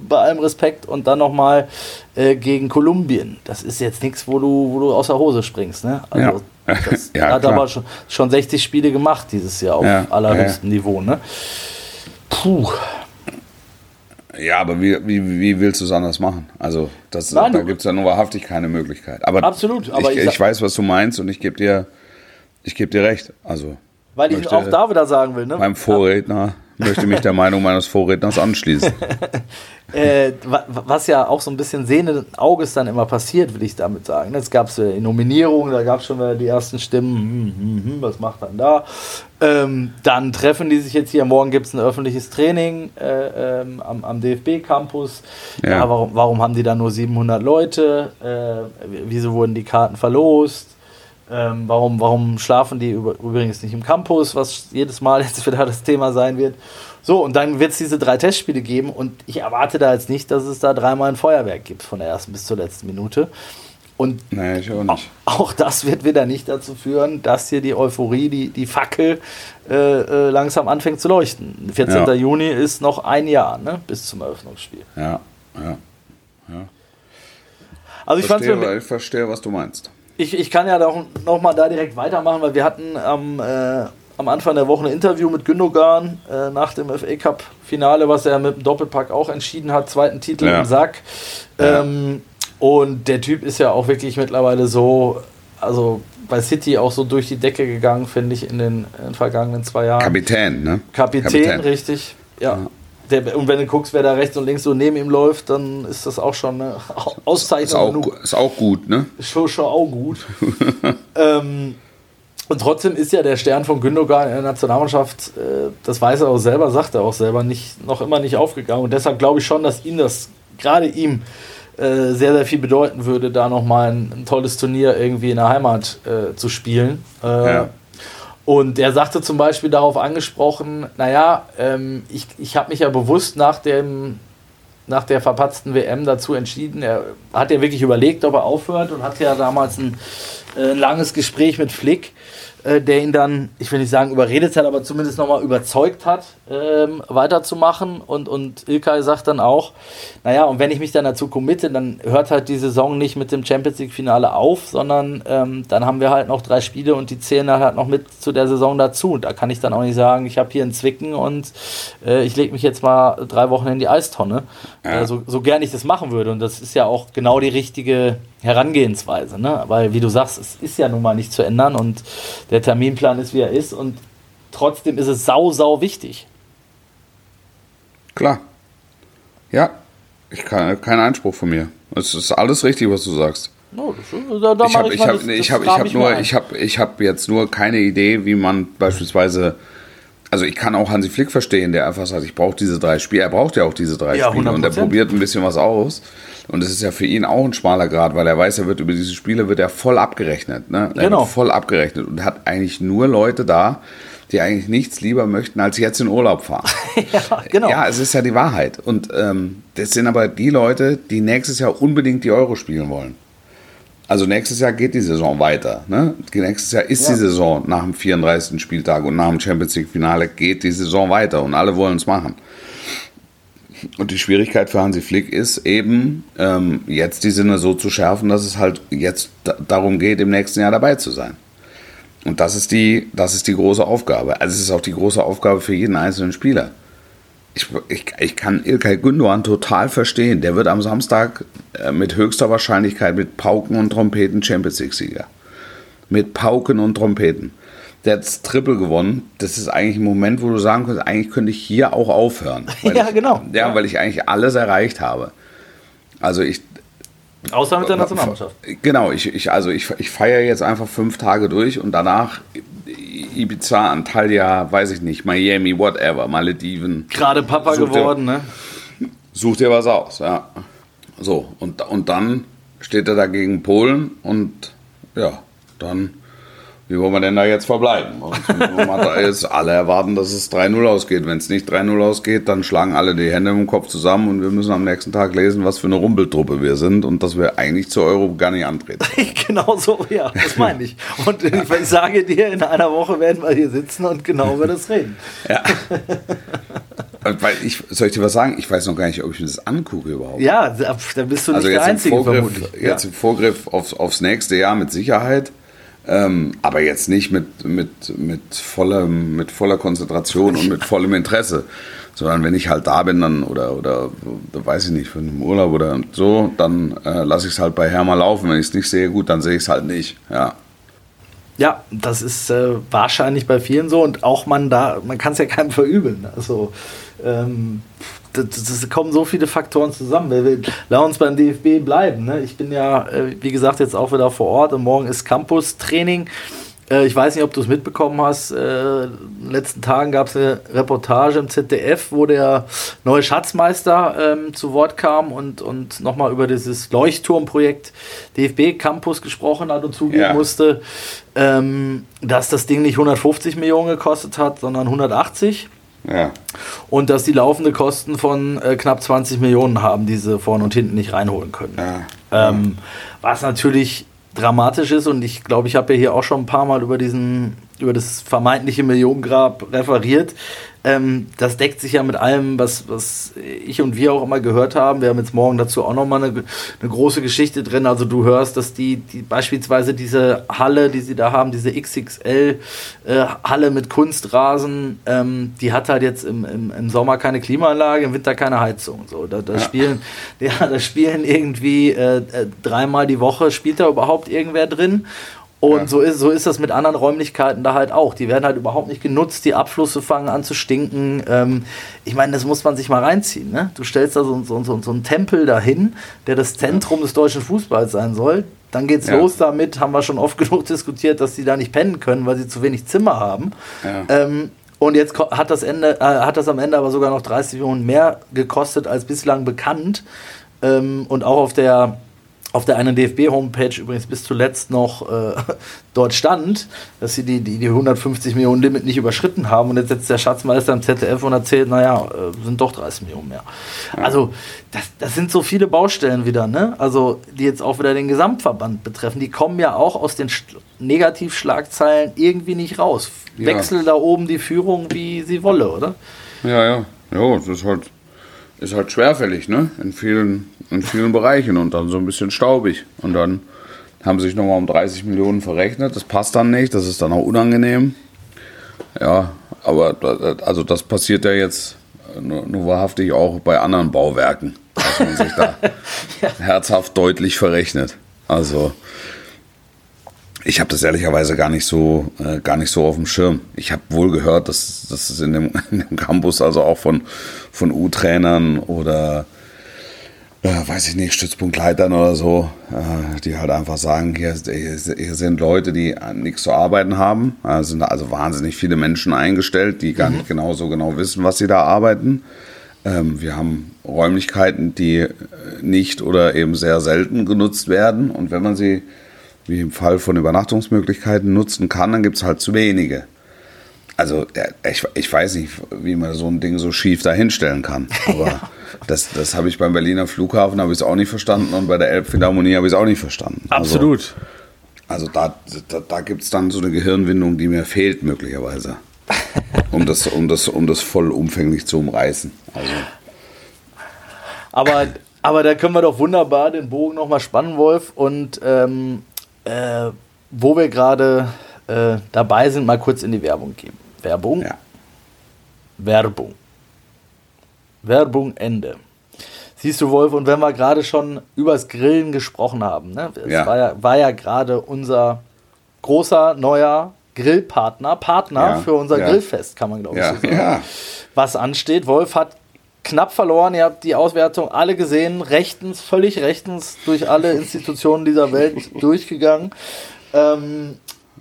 bei allem Respekt, und dann nochmal äh, gegen Kolumbien. Das ist jetzt nichts, wo du, wo du aus der Hose springst. Ne? Also Ja. das *laughs* Ja, hat klar. aber schon, schon 60 Spiele gemacht dieses Jahr auf Ja, allerhöchstem Niveau. Ne? Puh. Ja, aber wie, wie, wie willst du es anders machen? Also, das, Nein, da gibt es ja nur wahrhaftig keine Möglichkeit. Aber Absolut, aber ich, ich ich, weiß, was du meinst und ich gebe dir, ich geb dir recht. Also, Weil ich auch da wieder sagen will, ne? meinem Vorredner möchte mich der *laughs* Meinung meines Vorredners anschließen. *laughs* äh, wa- was ja auch so ein bisschen sehenden Auges dann immer passiert, will ich damit sagen. Es gab so die Nominierung, da gab es schon wieder die ersten Stimmen, hm, hm, hm, was macht man da? Ähm, dann treffen die sich jetzt hier, morgen gibt es ein öffentliches Training äh, ähm, am, am DFB-Campus. Ja. Ja. warum, warum haben die da nur 700 Leute? Äh, wieso wurden die Karten verlost? Ähm, warum, warum schlafen die über, übrigens nicht im Campus, was jedes Mal *laughs* jetzt wieder das Thema sein wird? So, und dann wird es diese drei Testspiele geben und ich erwarte da jetzt nicht, dass es da dreimal ein Feuerwerk gibt, von der ersten bis zur letzten Minute. Und nee, auch auch das wird wieder nicht dazu führen, dass hier die Euphorie, die, die Fackel äh, äh, langsam anfängt zu leuchten. 14. Ja. Juni ist noch ein Jahr ne, bis zum Eröffnungsspiel. Ja, ja. Also ich Verstehe, ich verstehe, was du meinst. Ich, ich kann ja doch noch mal da direkt weitermachen, weil wir hatten am, äh, am Anfang der Woche ein Interview mit Gündogan äh, nach dem FA Cup Finale, was er mit dem Doppelpack auch entschieden hat, zweiten Titel Ja. im Sack. Ähm, und der Typ ist ja auch wirklich mittlerweile so, also bei City auch so durch die Decke gegangen, finde ich, in den, in den vergangenen zwei Jahren. Kapitän, ne? Kapitän, richtig. Ja. Der, und wenn du guckst, wer da rechts und links so neben ihm läuft, dann ist das auch schon *laughs* eine Ist Auszeichnung auch, genug ist auch gut, ne? schon, schon auch gut. *laughs* ähm, und trotzdem ist ja der Stern von Gündogan in der Nationalmannschaft, äh, das weiß er auch selber, sagt er auch selber, nicht, noch immer nicht aufgegangen. Und deshalb glaube ich schon, dass ihm das, gerade ihm, äh, sehr, sehr viel bedeuten würde, da nochmal ein, ein tolles Turnier irgendwie in der Heimat äh, zu spielen. Äh, Ja. Und er sagte zum Beispiel darauf angesprochen, naja, ähm, ich, ich habe mich ja bewusst nach dem nach der verpatzten WM dazu entschieden. Er hat ja wirklich überlegt, ob er aufhört und hat ja damals ein, äh, ein langes Gespräch mit Flick, äh, der ihn dann, ich will nicht sagen überredet hat, aber zumindest nochmal überzeugt hat, ähm, weiterzumachen. Und, und Ilkay sagt dann auch, naja, und wenn ich mich dann dazu committe, dann hört halt die Saison nicht mit dem Champions League-Finale auf, sondern ähm, dann haben wir halt noch drei Spiele und die zählen dann halt noch mit zu der Saison dazu. Und da kann ich dann auch nicht sagen, ich habe hier einen Zwicken und äh, ich lege mich jetzt mal drei Wochen in die Eistonne. Ja. Äh, so, so gern ich das machen würde. Und das ist ja auch genau die richtige Herangehensweise. Ne? Weil, wie du sagst, es ist ja nun mal nicht zu ändern und der Terminplan ist, wie er ist. Und trotzdem ist es sau, sau wichtig. Klar. Ja. Ich kann kein Einspruch von mir. Es ist alles richtig, was du sagst. No, das, da, da Ich habe ich hab, ich hab, ich hab nur, ich habe ich hab jetzt nur keine Idee, wie man beispielsweise, also ich kann auch Hansi Flick verstehen, der einfach sagt, ich brauche diese drei Spiele. Er braucht ja auch diese drei Ja, Spiele und er 100%. probiert ein bisschen was aus. Und es ist ja für ihn auch ein schmaler Grad, weil er weiß, er wird über diese Spiele wird er voll abgerechnet. Ne? Er Genau. wird voll abgerechnet und hat eigentlich nur Leute da, die eigentlich nichts lieber möchten, als jetzt in Urlaub fahren. *laughs* ja, genau. Ja, es ist ja die Wahrheit. Und ähm, das sind aber die Leute, die nächstes Jahr unbedingt die Euro spielen wollen. Also nächstes Jahr geht die Saison weiter. Ne? Nächstes Jahr ist Ja. die Saison nach dem 34. Spieltag und nach dem Champions League-Finale geht die Saison weiter und alle wollen es machen. Und die Schwierigkeit für Hansi Flick ist eben, ähm, jetzt die Sinne so zu schärfen, dass es halt jetzt da darum geht, im nächsten Jahr dabei zu sein. Und das ist die, das ist die große Aufgabe. Also es ist auch die große Aufgabe für jeden einzelnen Spieler. Ich, ich, ich kann Ilkay Gündoğan total verstehen. Der wird am Samstag äh, mit höchster Wahrscheinlichkeit mit Pauken und Trompeten Champions League-Sieger. Mit Pauken und Trompeten. Der hat das Triple gewonnen. Das ist eigentlich ein Moment, wo du sagen könntest, eigentlich könnte ich hier auch aufhören. *laughs* Ja, ich, genau. Ja, Ja. weil ich eigentlich alles erreicht habe. Also ich, Außer mit der Nationalmannschaft. Genau, ich, ich, also ich, ich feiere jetzt einfach fünf Tage durch und danach Ibiza, Antalya, weiß ich nicht, Miami, whatever, Malediven. Gerade Papa Such dir- geworden, ne? Such dir was aus, ja. So, und, und dann steht er da gegen Polen und ja, dann wie wollen wir denn da jetzt verbleiben? *laughs* Jetzt alle erwarten, dass es 3-0 ausgeht. Wenn es nicht 3-0 ausgeht, dann schlagen alle die Hände im Kopf zusammen und wir müssen am nächsten Tag lesen, was für eine Rumpeltruppe wir sind und dass wir eigentlich zur Euro gar nicht antreten. *laughs* genau so, ja, das meine ich. Und *laughs* ich sage dir, in einer Woche werden wir hier sitzen und genau über das reden. Ja. Weil ich, soll ich dir was sagen? Ich weiß noch gar nicht, ob ich mir das angucke überhaupt. Ja, da bist du nicht also der Einzige, Vorgriff, vermutlich. Jetzt ja. im Vorgriff aufs, aufs nächste Jahr mit Sicherheit. Ähm, aber jetzt nicht mit, mit, mit, vollem, mit voller Konzentration und mit vollem Interesse. Sondern wenn ich halt da bin, dann oder, oder weiß ich nicht, für einen Urlaub oder so, dann äh, lasse ich es halt bei Hermann laufen. Wenn ich es nicht sehe, gut, dann sehe ich es halt nicht. Ja. Ja, das ist äh, wahrscheinlich bei vielen so und auch man da, man kann es ja *laughs* keinem verübeln. Also ähm, das, kommen so viele Faktoren zusammen. Wir, wir, lass uns beim DFB bleiben. Ne? Ich bin ja, äh, wie gesagt, jetzt auch wieder vor Ort und morgen ist Campus-Training. Äh, ich weiß nicht, ob du es mitbekommen hast. Äh, in den letzten Tagen gab es eine Reportage im ZDF, wo der neue Schatzmeister ähm, zu Wort kam und, und nochmal über dieses Leuchtturmprojekt DFB Campus gesprochen hat und zugeben Ja. musste, ähm, dass das Ding nicht 150 Millionen gekostet hat, sondern 180 Ja. und dass die laufende Kosten von äh, knapp 20 Millionen haben, die sie vorne und hinten nicht reinholen können. Ja. Ähm, was natürlich dramatisch ist und ich glaube, ich habe ja hier auch schon ein paar Mal über diesen über das vermeintliche Millionengrab referiert. Ähm, das deckt sich ja mit allem, was, was ich und wir auch immer gehört haben. Wir haben jetzt morgen dazu auch nochmal eine, eine große Geschichte drin. Also du hörst, dass die, die beispielsweise diese Halle, die sie da haben, diese XXL äh, Halle mit Kunstrasen, ähm, die hat halt jetzt im, im, im Sommer keine Klimaanlage, im Winter keine Heizung. So, da, da spielen, *laughs* ja, da spielen irgendwie äh, äh, dreimal die Woche spielt da überhaupt irgendwer drin. Und Ja. so, ist, so ist das mit anderen Räumlichkeiten da halt auch. Die werden halt überhaupt nicht genutzt, die Abflüsse fangen an zu stinken. Ähm, ich meine, das muss man sich mal reinziehen. Ne? Du stellst da so, so, so, so einen Tempel dahin, der das Zentrum des deutschen Fußballs sein soll. Dann geht's Ja. los damit, haben wir schon oft *laughs* genug diskutiert, dass die da nicht pennen können, weil sie zu wenig Zimmer haben. Ja. Ähm, und jetzt hat das, Ende, äh, hat das am Ende aber sogar noch 30 Millionen mehr gekostet als bislang bekannt. Ähm, und auch auf der, auf der einen DFB-Homepage übrigens bis zuletzt noch äh, *laughs* dort stand, dass sie die, die, die 150 Millionen Limit nicht überschritten haben. Und jetzt sitzt der Schatzmeister im ZDF und erzählt, naja, äh, sind doch 30 Millionen mehr. Also das, das sind so viele Baustellen wieder, ne? Also die jetzt auch wieder den Gesamtverband betreffen. Die kommen ja auch aus den Sch- Negativschlagzeilen irgendwie nicht raus. Ja. Wechsel da oben die Führung, wie sie wolle, oder? Ja, ja. Ja, das ist halt, ist halt schwerfällig, ne? In vielen, in vielen Bereichen und dann so ein bisschen staubig. Und dann haben sie sich nochmal um 30 Millionen verrechnet. Das passt dann nicht, das ist dann auch unangenehm. Ja, aber also das passiert ja jetzt nur, nur wahrhaftig auch bei anderen Bauwerken, dass man sich da *laughs* herzhaft deutlich verrechnet. Also ich habe das ehrlicherweise gar nicht so äh, gar nicht so auf dem Schirm. Ich habe wohl gehört, dass, dass es in dem, *laughs* in dem Campus also auch von von U-Trainern oder äh, weiß ich nicht Stützpunktleitern oder so, äh, die halt einfach sagen, hier, hier, sind Leute, die nichts zu arbeiten haben. Es sind also wahnsinnig viele Menschen eingestellt, die gar nicht genau so genau wissen, was sie da arbeiten. Ähm, wir haben Räumlichkeiten, die äh, nicht oder eben sehr selten genutzt werden. Und wenn man sie, wie im Fall von Übernachtungsmöglichkeiten, nutzen kann, dann gibt es halt zu wenige. Also ich, ich weiß nicht, wie man so ein Ding so schief dahinstellen kann. *laughs* Aber das, das habe ich beim Berliner Flughafen habe ich es auch nicht verstanden und bei der Elbphilharmonie habe ich es auch nicht verstanden. Absolut. Also, also da, da, da gibt es dann so eine Gehirnwindung, die mir fehlt möglicherweise. *laughs* Um das, um das, um das vollumfänglich zu umreißen. Also, Aber, aber da können wir doch wunderbar den Bogen nochmal spannen, Wolf. Und ähm, äh, wo wir gerade äh, dabei sind, mal kurz in die Werbung geben. Werbung, ja. Werbung. Werbung, Ende. Siehst du, Wolf, und wenn wir gerade schon übers Grillen gesprochen haben, ne? es Ja. war ja, war ja gerade unser großer neuer Grillpartner, Partner Ja, für unser ja. Grillfest, kann man glaube ich Ja, so sagen. Was ansteht. Wolf hat knapp verloren, ihr habt die Auswertung alle gesehen, rechtens, völlig rechtens durch alle *laughs* Institutionen dieser Welt durchgegangen. Ähm,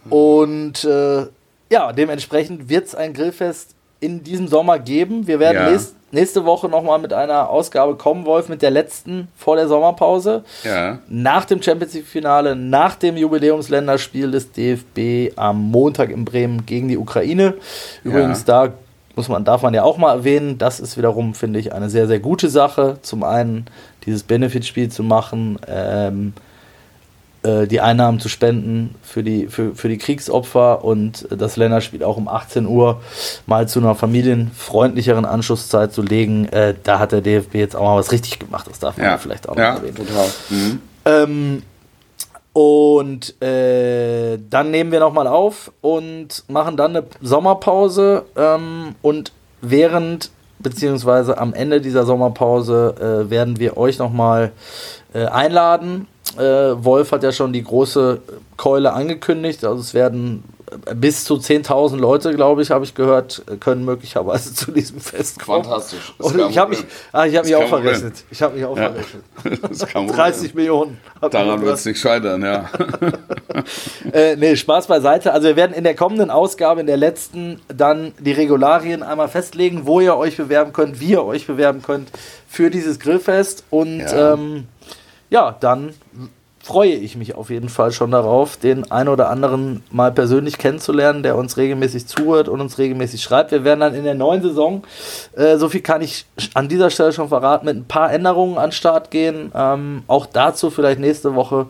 und äh, ja, dementsprechend wird es ein Grillfest in diesem Sommer geben. Wir werden Ja. nächst, nächste Woche nochmal mit einer Ausgabe kommen, Wolf, mit der letzten vor der Sommerpause. Ja. Nach dem Champions League-Finale, nach dem Jubiläumsländerspiel des DFB am Montag in Bremen gegen die Ukraine. Übrigens, da muss man, darf man ja auch mal erwähnen, das ist wiederum, finde ich, eine sehr, sehr gute Sache. Zum einen dieses Benefitspiel zu machen, ähm, äh, die Einnahmen zu spenden für die, für, für die Kriegsopfer und das Länderspiel auch um 18 Uhr mal zu einer familienfreundlicheren Anschlusszeit zu legen. Äh, da hat der DFB jetzt auch mal was richtig gemacht. Das darf man ja, vielleicht auch ja, noch erwähnen. Total. Mhm. Ähm, und äh, dann nehmen wir nochmal auf und machen dann eine Sommerpause. Ähm, und während, beziehungsweise am Ende dieser Sommerpause, äh, werden wir euch nochmal äh, einladen. Äh, Wolf hat ja schon die große Keule angekündigt. Also es werden bis zu 10.000 Leute, glaube ich, habe ich gehört, können möglicherweise *laughs* zu diesem Fest kommen. Fantastisch. Ich habe mich, ah, ich hab mich auch verrechnet. Ich habe mich auch Ja. verrechnet. *laughs* 30 Millionen. Daran wird es nicht scheitern, ja. *laughs* Äh, nee, Spaß beiseite. Also wir werden in der kommenden Ausgabe, in der letzten, dann die Regularien einmal festlegen, wo ihr euch bewerben könnt, wie ihr euch bewerben könnt für dieses Grillfest. Und Ja. ähm, ja, dann freue ich mich auf jeden Fall schon darauf, den ein oder anderen mal persönlich kennenzulernen, der uns regelmäßig zuhört und uns regelmäßig schreibt. Wir werden dann in der neuen Saison, äh, so viel kann ich an dieser Stelle schon verraten, mit ein paar Änderungen an Start gehen. Ähm, auch dazu vielleicht nächste Woche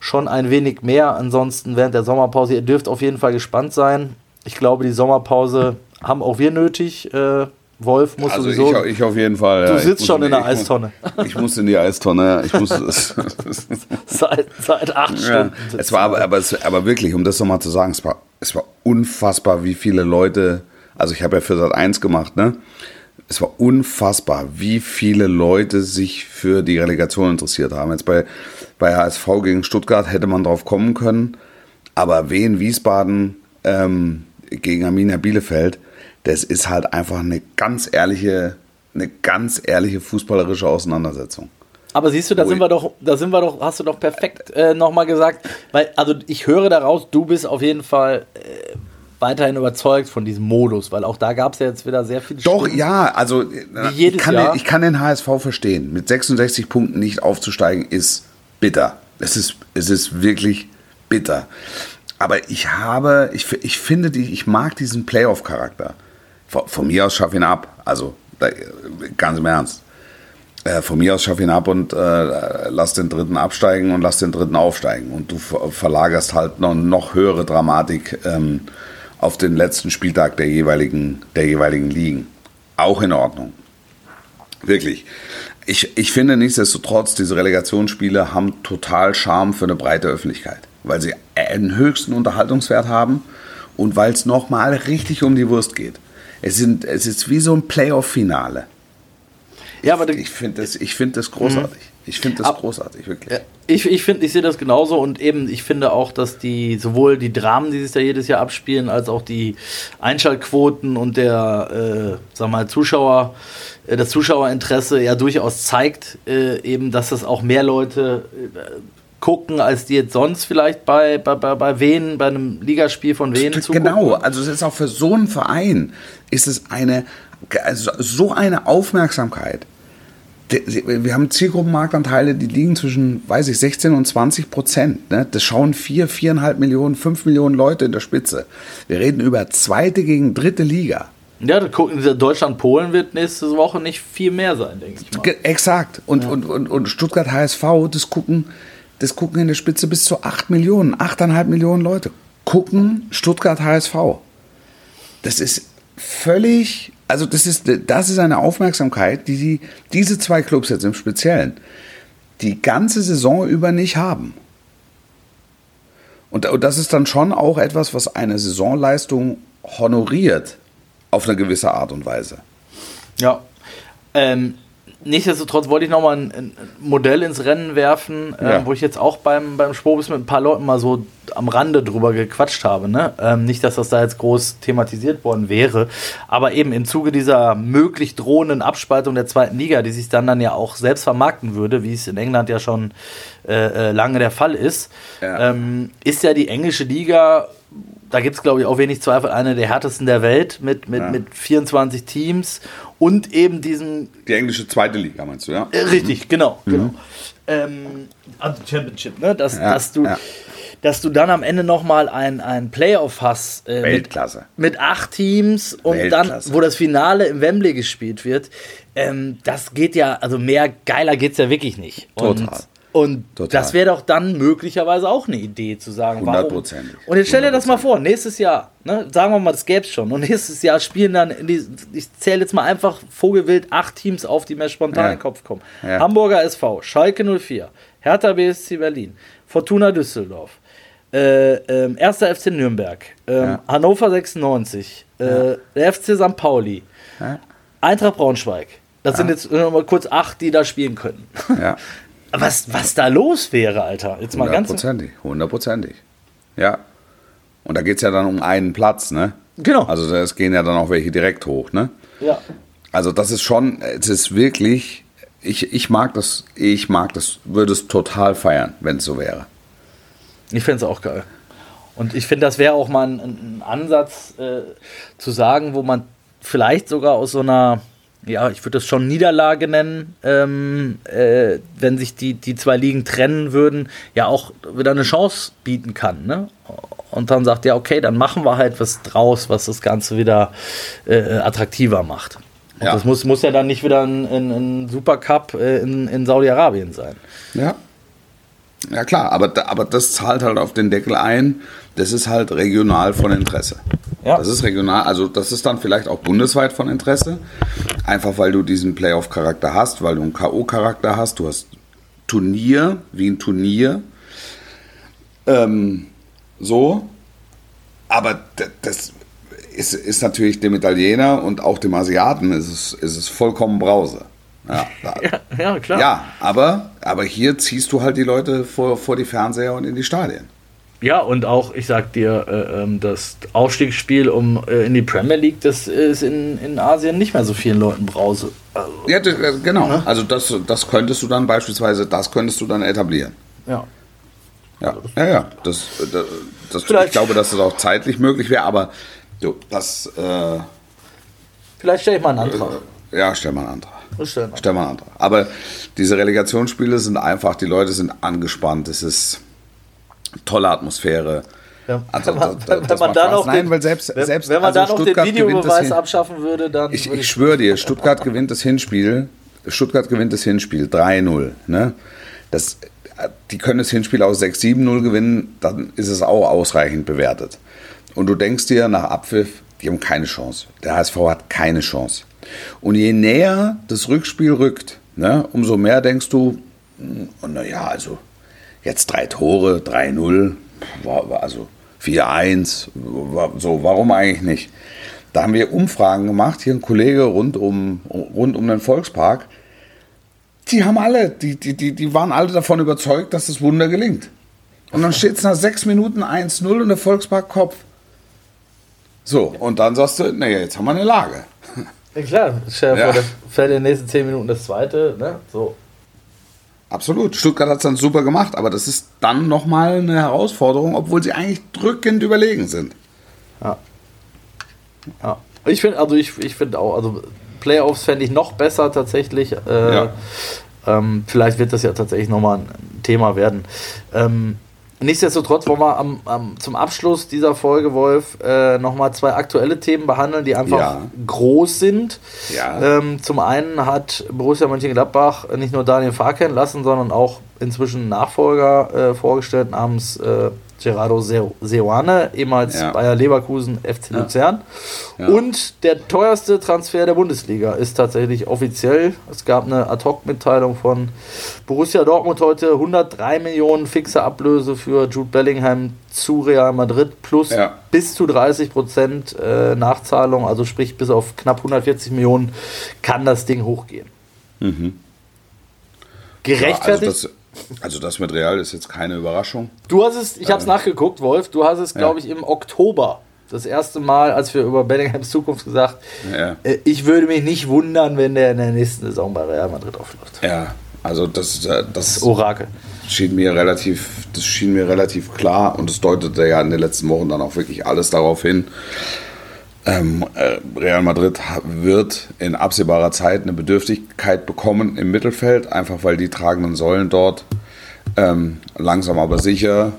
schon ein wenig mehr. Ansonsten während der Sommerpause, ihr dürft auf jeden Fall gespannt sein. Ich glaube, die Sommerpause haben auch wir nötig. Äh, Wolf muss Also ich, sowieso. ich auf jeden Fall. Du ja. Ich sitzt schon in der ich muss- Eistonne. Ich muss in die Eistonne, ja. Ich muss es. *laughs* *laughs* seit, seit acht Ja, Stunden. es sitzen war aber, aber, es, aber wirklich, um das nochmal zu sagen, es war, es war unfassbar, wie viele Leute, also ich habe ja für Sat 1 gemacht, ne? Es war unfassbar, wie viele Leute sich für die Relegation interessiert haben. Jetzt bei, bei HSV gegen Stuttgart hätte man drauf kommen können, aber Wien Wiesbaden ähm, gegen Arminia Bielefeld, das ist halt einfach eine ganz ehrliche, eine ganz ehrliche fußballerische Auseinandersetzung. Aber siehst du, da Ui. sind wir doch, da sind wir doch, hast du doch perfekt äh, nochmal gesagt, weil, also ich höre daraus, du bist auf jeden Fall äh, weiterhin überzeugt von diesem Modus, weil auch da gab es ja jetzt wieder sehr viele Doch, Stimmen. ja, also jedes ich, kann. Den, ich kann den HSV verstehen. Mit 66 Punkten nicht aufzusteigen ist bitter. Es ist, es ist wirklich bitter. Aber ich habe, ich, ich finde, die, ich mag diesen Playoff-Charakter. Von, von mir aus schaff ihn ab. Also, da, ganz im Ernst. Äh, von mir aus schaff ihn ab und äh, lass den dritten absteigen und lass den dritten aufsteigen. Und du ver verlagerst halt noch, noch höhere Dramatik ähm, auf den letzten Spieltag der jeweiligen, der jeweiligen Ligen. Auch in Ordnung. Wirklich. Ich, ich finde nichtsdestotrotz, diese Relegationsspiele haben total Charme für eine breite Öffentlichkeit, weil sie einen höchsten Unterhaltungswert haben und weil es nochmal richtig um die Wurst geht. Es, sind, es ist wie so ein Playoff-Finale. Ja, aber Ich finde das, ich find das großartig. Ich finde das Ab- großartig, wirklich. Ich, ich finde, ich sehe das genauso und eben, ich finde auch, dass die sowohl die Dramen, die sich da jedes Jahr abspielen, als auch die Einschaltquoten und der, äh, sag mal, Zuschauer, äh, das Zuschauerinteresse ja durchaus zeigt, äh, eben, dass das auch mehr Leute äh, gucken, als die jetzt sonst vielleicht bei, bei, bei, bei Wen, bei einem Ligaspiel von Wen zugucken. Genau, also es ist auch für so einen Verein ist es eine also so eine Aufmerksamkeit. Wir haben Zielgruppenmarktanteile, die liegen zwischen, weiß ich, 16 und 20 Prozent. Ne? Das schauen vier, viereinhalb Millionen, fünf Millionen Leute in der Spitze. Wir reden über zweite gegen dritte Liga. Ja, da gucken, Deutschland-Polen wird nächste Woche nicht viel mehr sein, denke ich mal. Exakt. Und, und, und, und Stuttgart HSV, das gucken, das gucken in der Spitze bis zu 8 Millionen, 8,5 Millionen Leute. Gucken Stuttgart HSV. Das ist völlig, also das ist, das ist eine Aufmerksamkeit, die, die diese zwei Clubs jetzt im Speziellen die ganze Saison über nicht haben. Und, und das ist dann schon auch etwas, was eine Saisonleistung honoriert auf eine gewisse Art und Weise. Ja. Ähm, nichtsdestotrotz wollte ich nochmal ein, ein Modell ins Rennen werfen, ähm, Ja. wo ich jetzt auch beim, beim Spobis mit ein paar Leuten mal so am Rande drüber gequatscht habe. Ne? Ähm, nicht, dass das da jetzt groß thematisiert worden wäre, aber eben im Zuge dieser möglich drohenden Abspaltung der zweiten Liga, die sich dann, dann ja auch selbst vermarkten würde, wie es in England ja schon äh, äh, lange der Fall ist, Ja. ähm, ist ja die englische Liga da gibt es, glaube ich, auch wenig Zweifel, eine der härtesten der Welt mit, mit, Ja. mit 24 Teams und eben diesem Die englische zweite Liga, meinst du, ja? Äh, richtig, genau. genau. Ähm, also Championship, ne? Dass, Ja, dass, du, ja. dass du dann am Ende nochmal ein, ein Playoff hast äh, mit, Weltklasse. mit acht Teams und Weltklasse. dann, wo das Finale im Wembley gespielt wird. Ähm, das geht ja, also mehr geiler geht es ja wirklich nicht. Und, Total. Und Total. das wäre doch dann möglicherweise auch eine Idee zu sagen, warum. Hundertprozentig. Und jetzt stell dir das mal vor, nächstes Jahr, ne, sagen wir mal, das gäbe es schon. Und nächstes Jahr spielen dann, in die, ich zähle jetzt mal einfach vogelwild acht Teams auf, die mir spontan Ja. in den Kopf kommen. Ja. Hamburger SV, Schalke 04, Hertha BSC Berlin, Fortuna Düsseldorf, äh, 1. FC Nürnberg, ähm, Ja. Hannover 96, äh, der FC St. Pauli. Eintracht Braunschweig. Das sind jetzt nur mal kurz acht, die da spielen können. Ja. *laughs* Was, was da los wäre, Alter. Jetzt mal ganz. Hundertprozentig. Hundertprozentig. Ja. Und da geht es ja dann um einen Platz, ne? Genau. Also es gehen ja dann auch welche direkt hoch, ne? ja. Also das ist schon, es ist wirklich, ich, ich mag das, ich mag das, würde es total feiern, wenn es so wäre. Ich finde es auch geil. Und ich finde, das wäre auch mal ein, ein Ansatz äh, zu sagen, wo man vielleicht sogar aus so einer, ja, ich würde das schon Niederlage nennen, ähm, äh, wenn sich die, die zwei Ligen trennen würden, ja auch wieder eine Chance bieten kann. Ne? Und dann sagt, ja, okay, dann machen wir halt was draus, was das Ganze wieder äh, attraktiver macht. Und Ja. das muss, muss ja dann nicht wieder ein, ein, ein Supercup äh, in, in Saudi-Arabien sein. Ja. Ja klar, aber, aber das zahlt halt auf den Deckel ein, das ist halt regional von Interesse. Ja. Das ist regional, also das ist dann vielleicht auch bundesweit von Interesse, einfach weil du diesen Playoff-Charakter hast, weil du einen K.O.-Charakter hast, du hast Turnier, wie ein Turnier, ähm, so, aber das ist, ist natürlich dem Italiener und auch dem Asiaten ist es, ist es vollkommen Brause. Ja, da, *laughs* Ja, klar. ja, aber, aber hier ziehst du halt die Leute vor, vor die Fernseher und in die Stadien. Ja, und auch, ich sag dir, äh, ähm, das Aufstiegsspiel um äh, in die Premier League, das ist in, in Asien nicht mehr so vielen Leuten Brause. Also, Ja, d- äh, genau. Also das, das könntest du dann beispielsweise, das könntest du dann etablieren. ja. Ja, ja, ja. Das, das, das, ich glaube, dass das auch zeitlich möglich wäre, aber du, das, äh, Vielleicht stelle ich mal einen Antrag. ja, stell mal einen Antrag. Stell mal einen Antrag. Aber diese Relegationsspiele sind einfach, die Leute sind angespannt, es ist tolle Atmosphäre. Ja. Also, wenn man, das- das- wenn das man Spaß. noch Nein, den, weil selbst- wenn, selbst- wenn man also dann noch den Stuttgart Videobeweis abschaffen würde, dann Ich, würde ich schwöre dir, Stuttgart gewinnt das Hinspiel. Stuttgart gewinnt das Hinspiel 3-0. Ne? Das, die können das Hinspiel auch 6-7-0 gewinnen, dann ist es auch ausreichend bewertet. Und du denkst dir nach Abpfiff, die haben keine Chance. Der HSV hat keine Chance. Und je näher das Rückspiel rückt, ne, umso mehr denkst du, hm, naja, also jetzt drei Tore, 3-0, war- war also 4-1, war- so, warum eigentlich nicht? Da haben wir Umfragen gemacht, hier ein Kollege rund um, rund um den Volkspark. Die haben alle, die, die, die, die waren alle davon überzeugt, dass das Wunder gelingt. Und dann steht es nach sechs Minuten 1-0 und der Volkspark Kopf. So, und dann sagst du, naja, jetzt haben wir eine Lage. Ja, klar, stell dir Ja. vor, fällt in den nächsten 10 Minuten das zweite. Ne? So. Absolut. Stuttgart hat es dann super gemacht, aber das ist dann nochmal eine Herausforderung, obwohl sie eigentlich drückend überlegen sind. Ja. ja. Ich finde, also ich, ich finde auch, also Playoffs fände ich noch besser tatsächlich. Äh, Ja. ähm, vielleicht wird das ja tatsächlich nochmal ein Thema werden. Ähm, nichtsdestotrotz wollen wir am, am, zum Abschluss dieser Folge, Wolf, äh, nochmal zwei aktuelle Themen behandeln, die einfach Ja. groß sind. Ja. Ähm, zum einen hat Borussia Mönchengladbach nicht nur Daniel Farke entlassen, sondern auch inzwischen einen Nachfolger äh, vorgestellt namens äh, Gerardo Se- Seoane, ehemals Ja. Bayer Leverkusen, FC Luzern. Ja. Und der teuerste Transfer der Bundesliga ist tatsächlich offiziell. Es gab eine Ad-Hoc-Mitteilung von Borussia Dortmund heute: 103 Millionen fixe Ablöse für Jude Bellingham zu Real Madrid plus bis zu 30 Prozent äh, Nachzahlung, also sprich bis auf knapp 140 Millionen, kann das Ding hochgehen. Gerechtfertigt? also, das, also das mit Real ist jetzt keine Überraschung. du hast es, ich habe es nachgeguckt, Wolf, du hast es, glaube ich, im Oktober, das erste Mal, als wir über Bellinghams Zukunft gesagt, Ja. äh, ich würde mich nicht wundern, wenn der in der nächsten Saison bei Real Madrid aufläuft. Ja, also das, äh, das Orakel. schien mir relativ, das schien mir relativ klar und es deutete ja in den letzten Wochen dann auch wirklich alles darauf hin. Ähm, äh, Real Madrid wird in absehbarer Zeit eine Bedürftigkeit bekommen im Mittelfeld, einfach weil die tragenden Säulen dort ähm, langsam aber sicher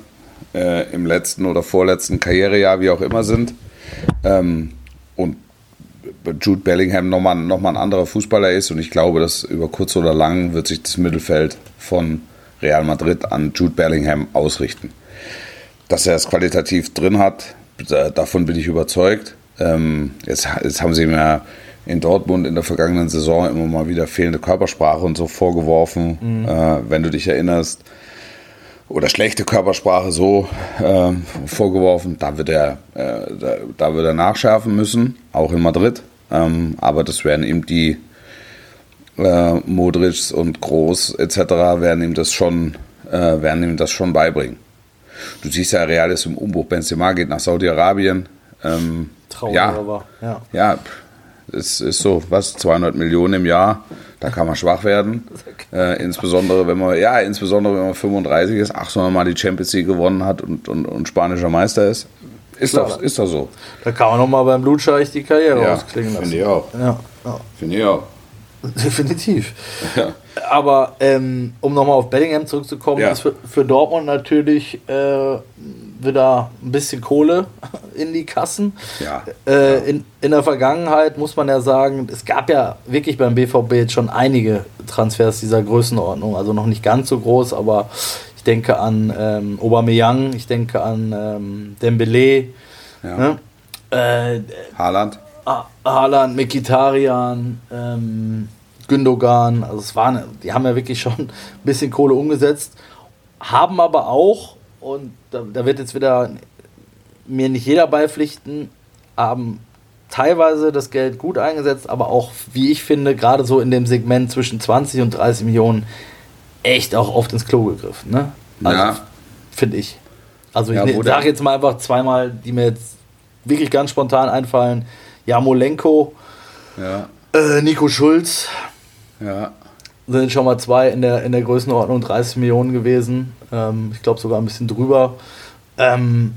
äh, im letzten oder vorletzten Karrierejahr, wie auch immer, sind. Ähm, und Jude Bellingham nochmal noch mal ein anderer Fußballer ist und ich glaube, dass über kurz oder lang wird sich das Mittelfeld von Real Madrid an Jude Bellingham ausrichten. Dass er es qualitativ drin hat, davon bin ich überzeugt. Ähm, jetzt, jetzt haben sie mir in Dortmund in der vergangenen Saison immer mal wieder fehlende Körpersprache und so vorgeworfen, mhm. äh, wenn du dich erinnerst. Oder schlechte Körpersprache so äh, vorgeworfen. Da wird, er, äh, da, da, wird er nachschärfen müssen, auch in Madrid. Ähm, aber das werden ihm die äh, Modric und Groß etc. werden ihm das schon, äh, werden ihm das schon beibringen. Du siehst ja, Real ist im Umbruch. Benzema geht nach Saudi-Arabien. Ähm, Traurig ja, aber. Ja. ja, es ist so, was, 200 Millionen im Jahr, da kann man schwach werden. *laughs* Äh, insbesondere, wenn man, ja, insbesondere wenn man 35 ist, 800 Mal die Champions League gewonnen hat und, und, und spanischer Meister ist. Ist doch, ist doch so. Da kann man nochmal beim Blutscheich die Karriere ja, ausklingen lassen. Finde ich auch. Ja, ja. Finde ich auch. *laughs* Definitiv. Ja. Aber ähm, um nochmal auf Bellingham zurückzukommen, ja. ist für, für, Dortmund natürlich äh, wieder ein bisschen Kohle *laughs* in die Kassen. Ja. Äh, in, in der Vergangenheit muss man ja sagen, es gab ja wirklich beim BVB jetzt schon einige Transfers dieser Größenordnung. Also noch nicht ganz so groß, aber ich denke an ähm, Aubameyang, ich denke an ähm, Dembele. Ja. Ne? Äh, Haaland. Haaland, Mkhitaryan, ähm, Gündogan, also es waren, die haben ja wirklich schon *laughs* ein bisschen Kohle umgesetzt, haben aber auch, und da, da wird jetzt wieder mir nicht jeder beipflichten, haben teilweise das Geld gut eingesetzt, aber auch, wie ich finde, gerade so in dem Segment zwischen 20 und 30 Millionen echt auch oft ins Klo gegriffen. Ne? Also, ja. Finde ich. Also ich ne, sage jetzt mal einfach zweimal, die mir jetzt wirklich ganz spontan einfallen. Jamolenko, ja. äh, Nico Schulz. Ja. Sind schon mal zwei in der, in der Größenordnung 30 Millionen gewesen. Ähm, ich glaube sogar ein bisschen drüber. Ähm,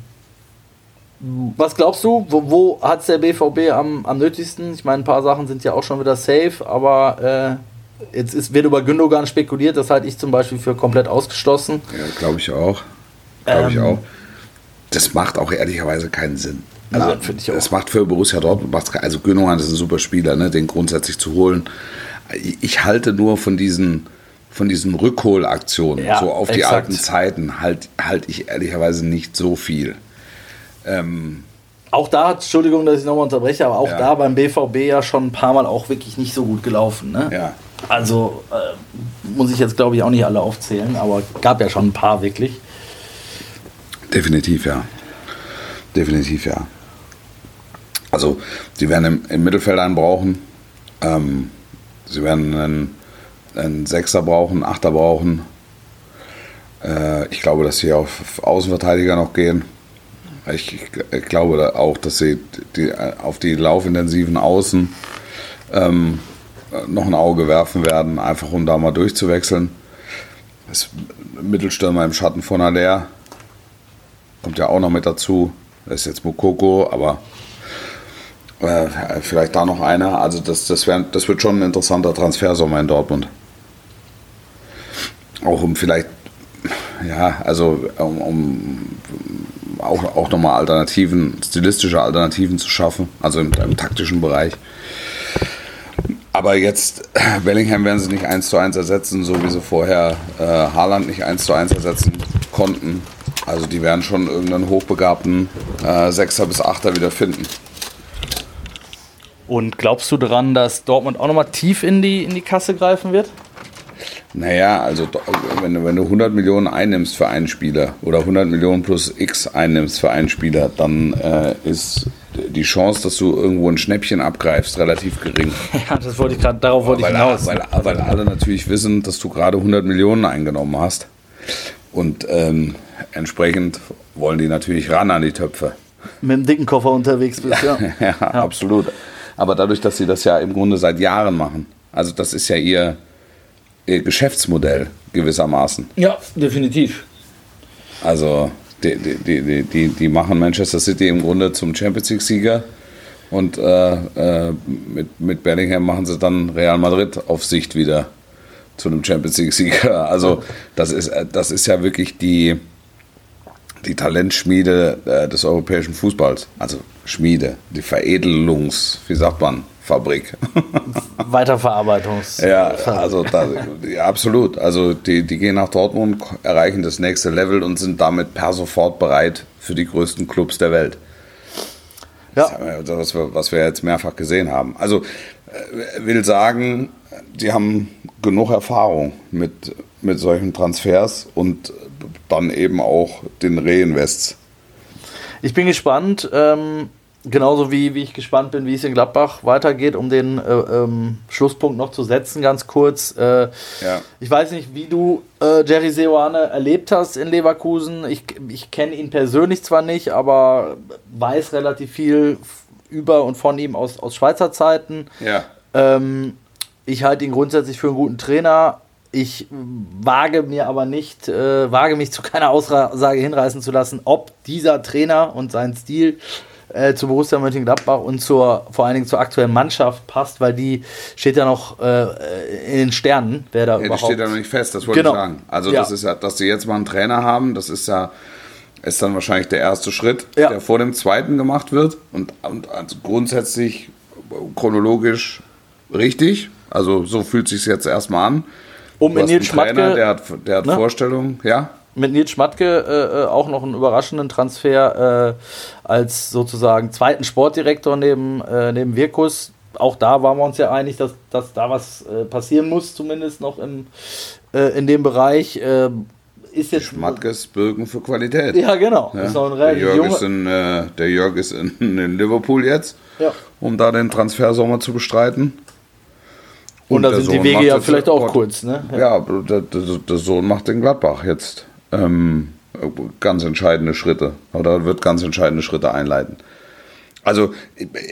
was glaubst du, wo, wo hat es der BVB am, am nötigsten? Ich meine, ein paar Sachen sind ja auch schon wieder safe, aber äh, jetzt ist, wird über Gündogan spekuliert, das halte ich zum Beispiel für komplett ausgeschlossen. Ja, glaube ich auch. Glaube ähm, ich auch. Das macht auch ehrlicherweise keinen Sinn. Also, auch. Das macht für Borussia Dortmund, also Gündogan ist ein super Spieler, ne, den grundsätzlich zu holen. Ich halte nur von diesen, von diesen Rückholaktionen, ja, so auf exakt. die alten Zeiten, halt, halte ich ehrlicherweise nicht so viel. Ähm, auch da, Entschuldigung, dass ich nochmal unterbreche, aber auch ja. da beim BVB ja schon ein paar Mal auch wirklich nicht so gut gelaufen. Ne? Ja. Also äh, muss ich jetzt, glaube ich, auch nicht alle aufzählen, aber gab ja schon ein paar wirklich. Definitiv, ja. Definitiv, ja. Also, sie werden im, im Mittelfeld einen brauchen. Ähm, sie werden einen, einen Sechser brauchen, einen Achter brauchen. Äh, ich glaube, dass sie auf Außenverteidiger noch gehen. Ich, ich glaube auch, dass sie die, auf die laufintensiven Außen ähm, noch ein Auge werfen werden, einfach um da mal durchzuwechseln. Das Mittelstürmer im Schatten von Aller kommt ja auch noch mit dazu. Das ist jetzt Mokoko, aber äh, vielleicht da noch einer. Also das, das, wär, das wird schon ein interessanter Transfersommer in Dortmund. Auch um vielleicht, ja, also um, um auch, auch nochmal Alternativen, stilistische Alternativen zu schaffen, also im, im taktischen Bereich. Aber jetzt, Bellingham werden sie nicht 1 zu 1 ersetzen, so wie sie vorher äh, Haaland nicht 1 zu 1 ersetzen konnten. Also die werden schon irgendeinen hochbegabten äh, Sechser bis Achter wieder finden. Und glaubst du daran, dass Dortmund auch nochmal tief in die, in die Kasse greifen wird? Naja, also wenn du, wenn du 100 Millionen einnimmst für einen Spieler oder 100 Millionen plus X einnimmst für einen Spieler, dann äh, ist die Chance, dass du irgendwo ein Schnäppchen abgreifst, relativ gering. *laughs* Ja, das wollte ich gerade, darauf wollte weil, ich hinaus. Weil, weil alle natürlich wissen, dass du gerade 100 Millionen eingenommen hast. Und ähm, entsprechend wollen die natürlich ran an die Töpfe. Mit dem dicken Koffer unterwegs bist, ja. *laughs* ja, ja, absolut. Aber dadurch, dass sie das ja im Grunde seit Jahren machen, also das ist ja ihr, ihr Geschäftsmodell gewissermaßen. Ja, definitiv. Also die, die, die, die, die machen Manchester City im Grunde zum Champions League-Sieger und äh, äh, mit, mit Bellingham machen sie dann Real Madrid auf Sicht wieder zu einem Champions League-Sieger. Also das ist, das ist ja wirklich die, die Talentschmiede äh, des europäischen Fußballs. Also Schmiede, die Veredelungs, wie sagt man, Fabrik. *laughs* Weiterverarbeitungs. ja, also da, ja, absolut. Also die, die gehen nach Dortmund, erreichen das nächste Level und sind damit per sofort bereit für die größten Clubs der Welt. Ja. Das, was, wir, was wir jetzt mehrfach gesehen haben. Also äh, will sagen, die haben genug Erfahrung mit, mit solchen Transfers und dann eben auch den Reinvests. Ich bin gespannt, ähm, genauso wie, wie ich gespannt bin, wie es in Gladbach weitergeht, um den äh, ähm, Schlusspunkt noch zu setzen, ganz kurz. Äh, Ja. Ich weiß nicht, wie du äh, Jerry Seoane erlebt hast in Leverkusen. Ich, ich kenne ihn persönlich zwar nicht, aber weiß relativ viel über und von ihm aus, aus Schweizer Zeiten. Ja. Ähm, ich halte ihn grundsätzlich für einen guten Trainer. Ich wage mir aber nicht, äh, wage mich zu keiner Aussage hinreißen zu lassen, ob dieser Trainer und sein Stil äh, zu Borussia Mönchengladbach und zur, vor allen Dingen zur aktuellen Mannschaft passt, weil die steht ja noch äh, in den Sternen, wer da Ja, überhaupt. steht ja noch nicht fest, das wollte Genau. ich sagen. Also Ja. das ist ja, dass sie jetzt mal einen Trainer haben, das ist ja ist dann wahrscheinlich der erste Schritt, Ja. der vor dem zweiten gemacht wird und, und also grundsätzlich chronologisch richtig. Also so fühlt sich jetzt erstmal an. Um mit Nils einen Trainer, Schmatke, der hat, der hat Ne? Vorstellungen, ja. mit Nils Schmatke äh, äh, auch noch einen überraschenden Transfer äh, als sozusagen zweiten Sportdirektor neben, äh, neben Wirkus. Auch da waren wir uns ja einig, dass, dass da was äh, passieren muss, zumindest noch im, äh, in dem Bereich. Ist jetzt Schmatkes Bürgen für Qualität. Ja, genau. Ja. Ist ein der, Jörg ist in, der Jörg ist in, in Liverpool jetzt, Ja. um da den Transfersommer zu bestreiten. Und, da der sind die Sohn Wege macht ja vielleicht auch Gott. kurz, ne? Ja, der, der, der Sohn macht in Gladbach jetzt ähm, ganz entscheidende Schritte oder wird ganz entscheidende Schritte einleiten. Also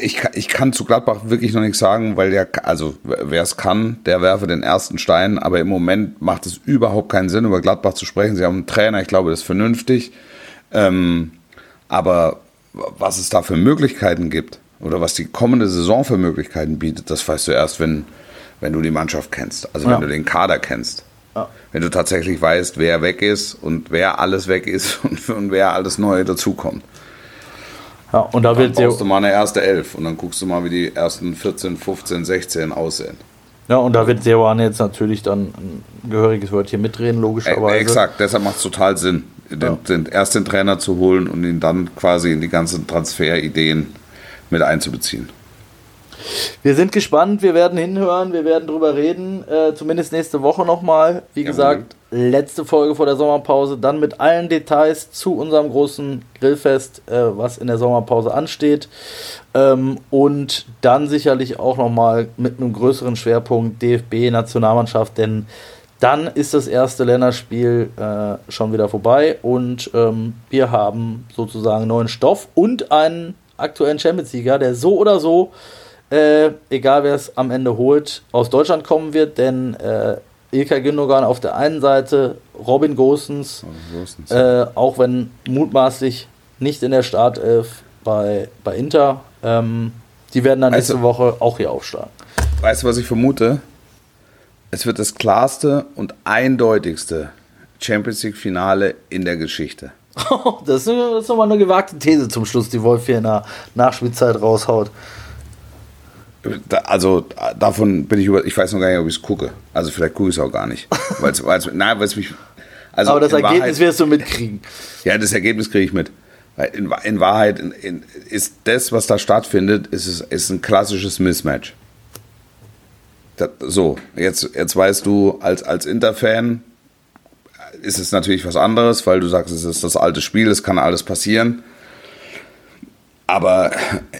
ich, kann- ich kann zu Gladbach wirklich noch nichts sagen, weil der, also wer es kann, der werfe den ersten Stein, aber im Moment macht es überhaupt keinen Sinn, über Gladbach zu sprechen. Sie haben einen Trainer, ich glaube, das ist vernünftig. Ähm, aber was es da für Möglichkeiten gibt oder was die kommende Saison für Möglichkeiten bietet, das weißt du erst, wenn, wenn du die Mannschaft kennst, also Ja. wenn du den Kader kennst. Ja. Wenn du tatsächlich weißt, wer weg ist und wer alles weg ist *laughs* und, und wer alles Neue dazukommt. Ja, und da baust du mal eine erste Elf und dann guckst du mal, wie die ersten 14, 15, 16 aussehen. ja, und da wird Seoane jetzt natürlich dann ein gehöriges Wörtchen mitreden, logischerweise. exakt, deshalb macht es total Sinn, den, Ja. den, erst den Trainer zu holen und ihn dann quasi in die ganzen Transferideen mit einzubeziehen. Wir sind gespannt, wir werden hinhören, wir werden drüber reden, äh, zumindest nächste Woche nochmal. Wie gesagt, letzte Folge vor der Sommerpause, dann mit allen Details zu unserem großen Grillfest, äh, was in der Sommerpause ansteht. Ähm, und dann sicherlich auch nochmal mit einem größeren Schwerpunkt DFB-Nationalmannschaft, denn dann ist das erste Länderspiel äh, schon wieder vorbei und ähm, wir haben sozusagen neuen Stoff und einen aktuellen Champions-Sieger, der so oder so äh, egal wer es am Ende holt, aus Deutschland kommen wird, denn äh, Ilkay Gündogan auf der einen Seite, Robin Gosens, äh, auch wenn mutmaßlich nicht in der Startelf bei, bei Inter, ähm, die werden dann nächste Also- Woche auch hier aufschlagen. Weißt du, was ich vermute? Es wird das klarste und eindeutigste Champions League-Finale in der Geschichte. *laughs* das ist, das ist nochmal eine gewagte These zum Schluss, die Wolf hier in der Nachspielzeit raushaut. Also da- davon bin ich über. Ich weiß noch gar nicht, ob ich es gucke. Also vielleicht gucke ich es auch gar nicht. Weil's, weil's, nein, weil es mich. Also Aber das Ergebnis Wahrheit- wirst du mitkriegen. Ja, das Ergebnis kriege ich mit. In, in Wahrheit in, in, ist das, was da stattfindet, ist, es- ist ein klassisches Mismatch. Das, so, jetzt, jetzt weißt du, als, als Inter-Fan ist es natürlich was anderes, weil du sagst, es ist das alte Spiel, es kann alles passieren. Aber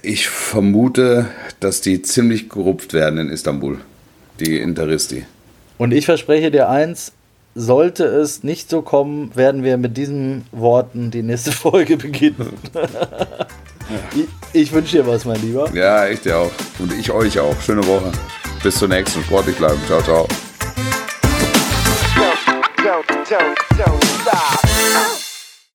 ich vermute, dass die ziemlich gerupft werden in Istanbul, die Interisti. Und ich verspreche dir eins, sollte es nicht so kommen, werden wir mit diesen Worten die nächste *laughs* Folge beginnen. *laughs* ich, ich wünsche dir was, mein Lieber. Ja, ich dir auch. Und ich euch auch. Schöne Woche. Bis zur nächsten. Sportlich bleiben. Ciao, ciao. don't, don't stop.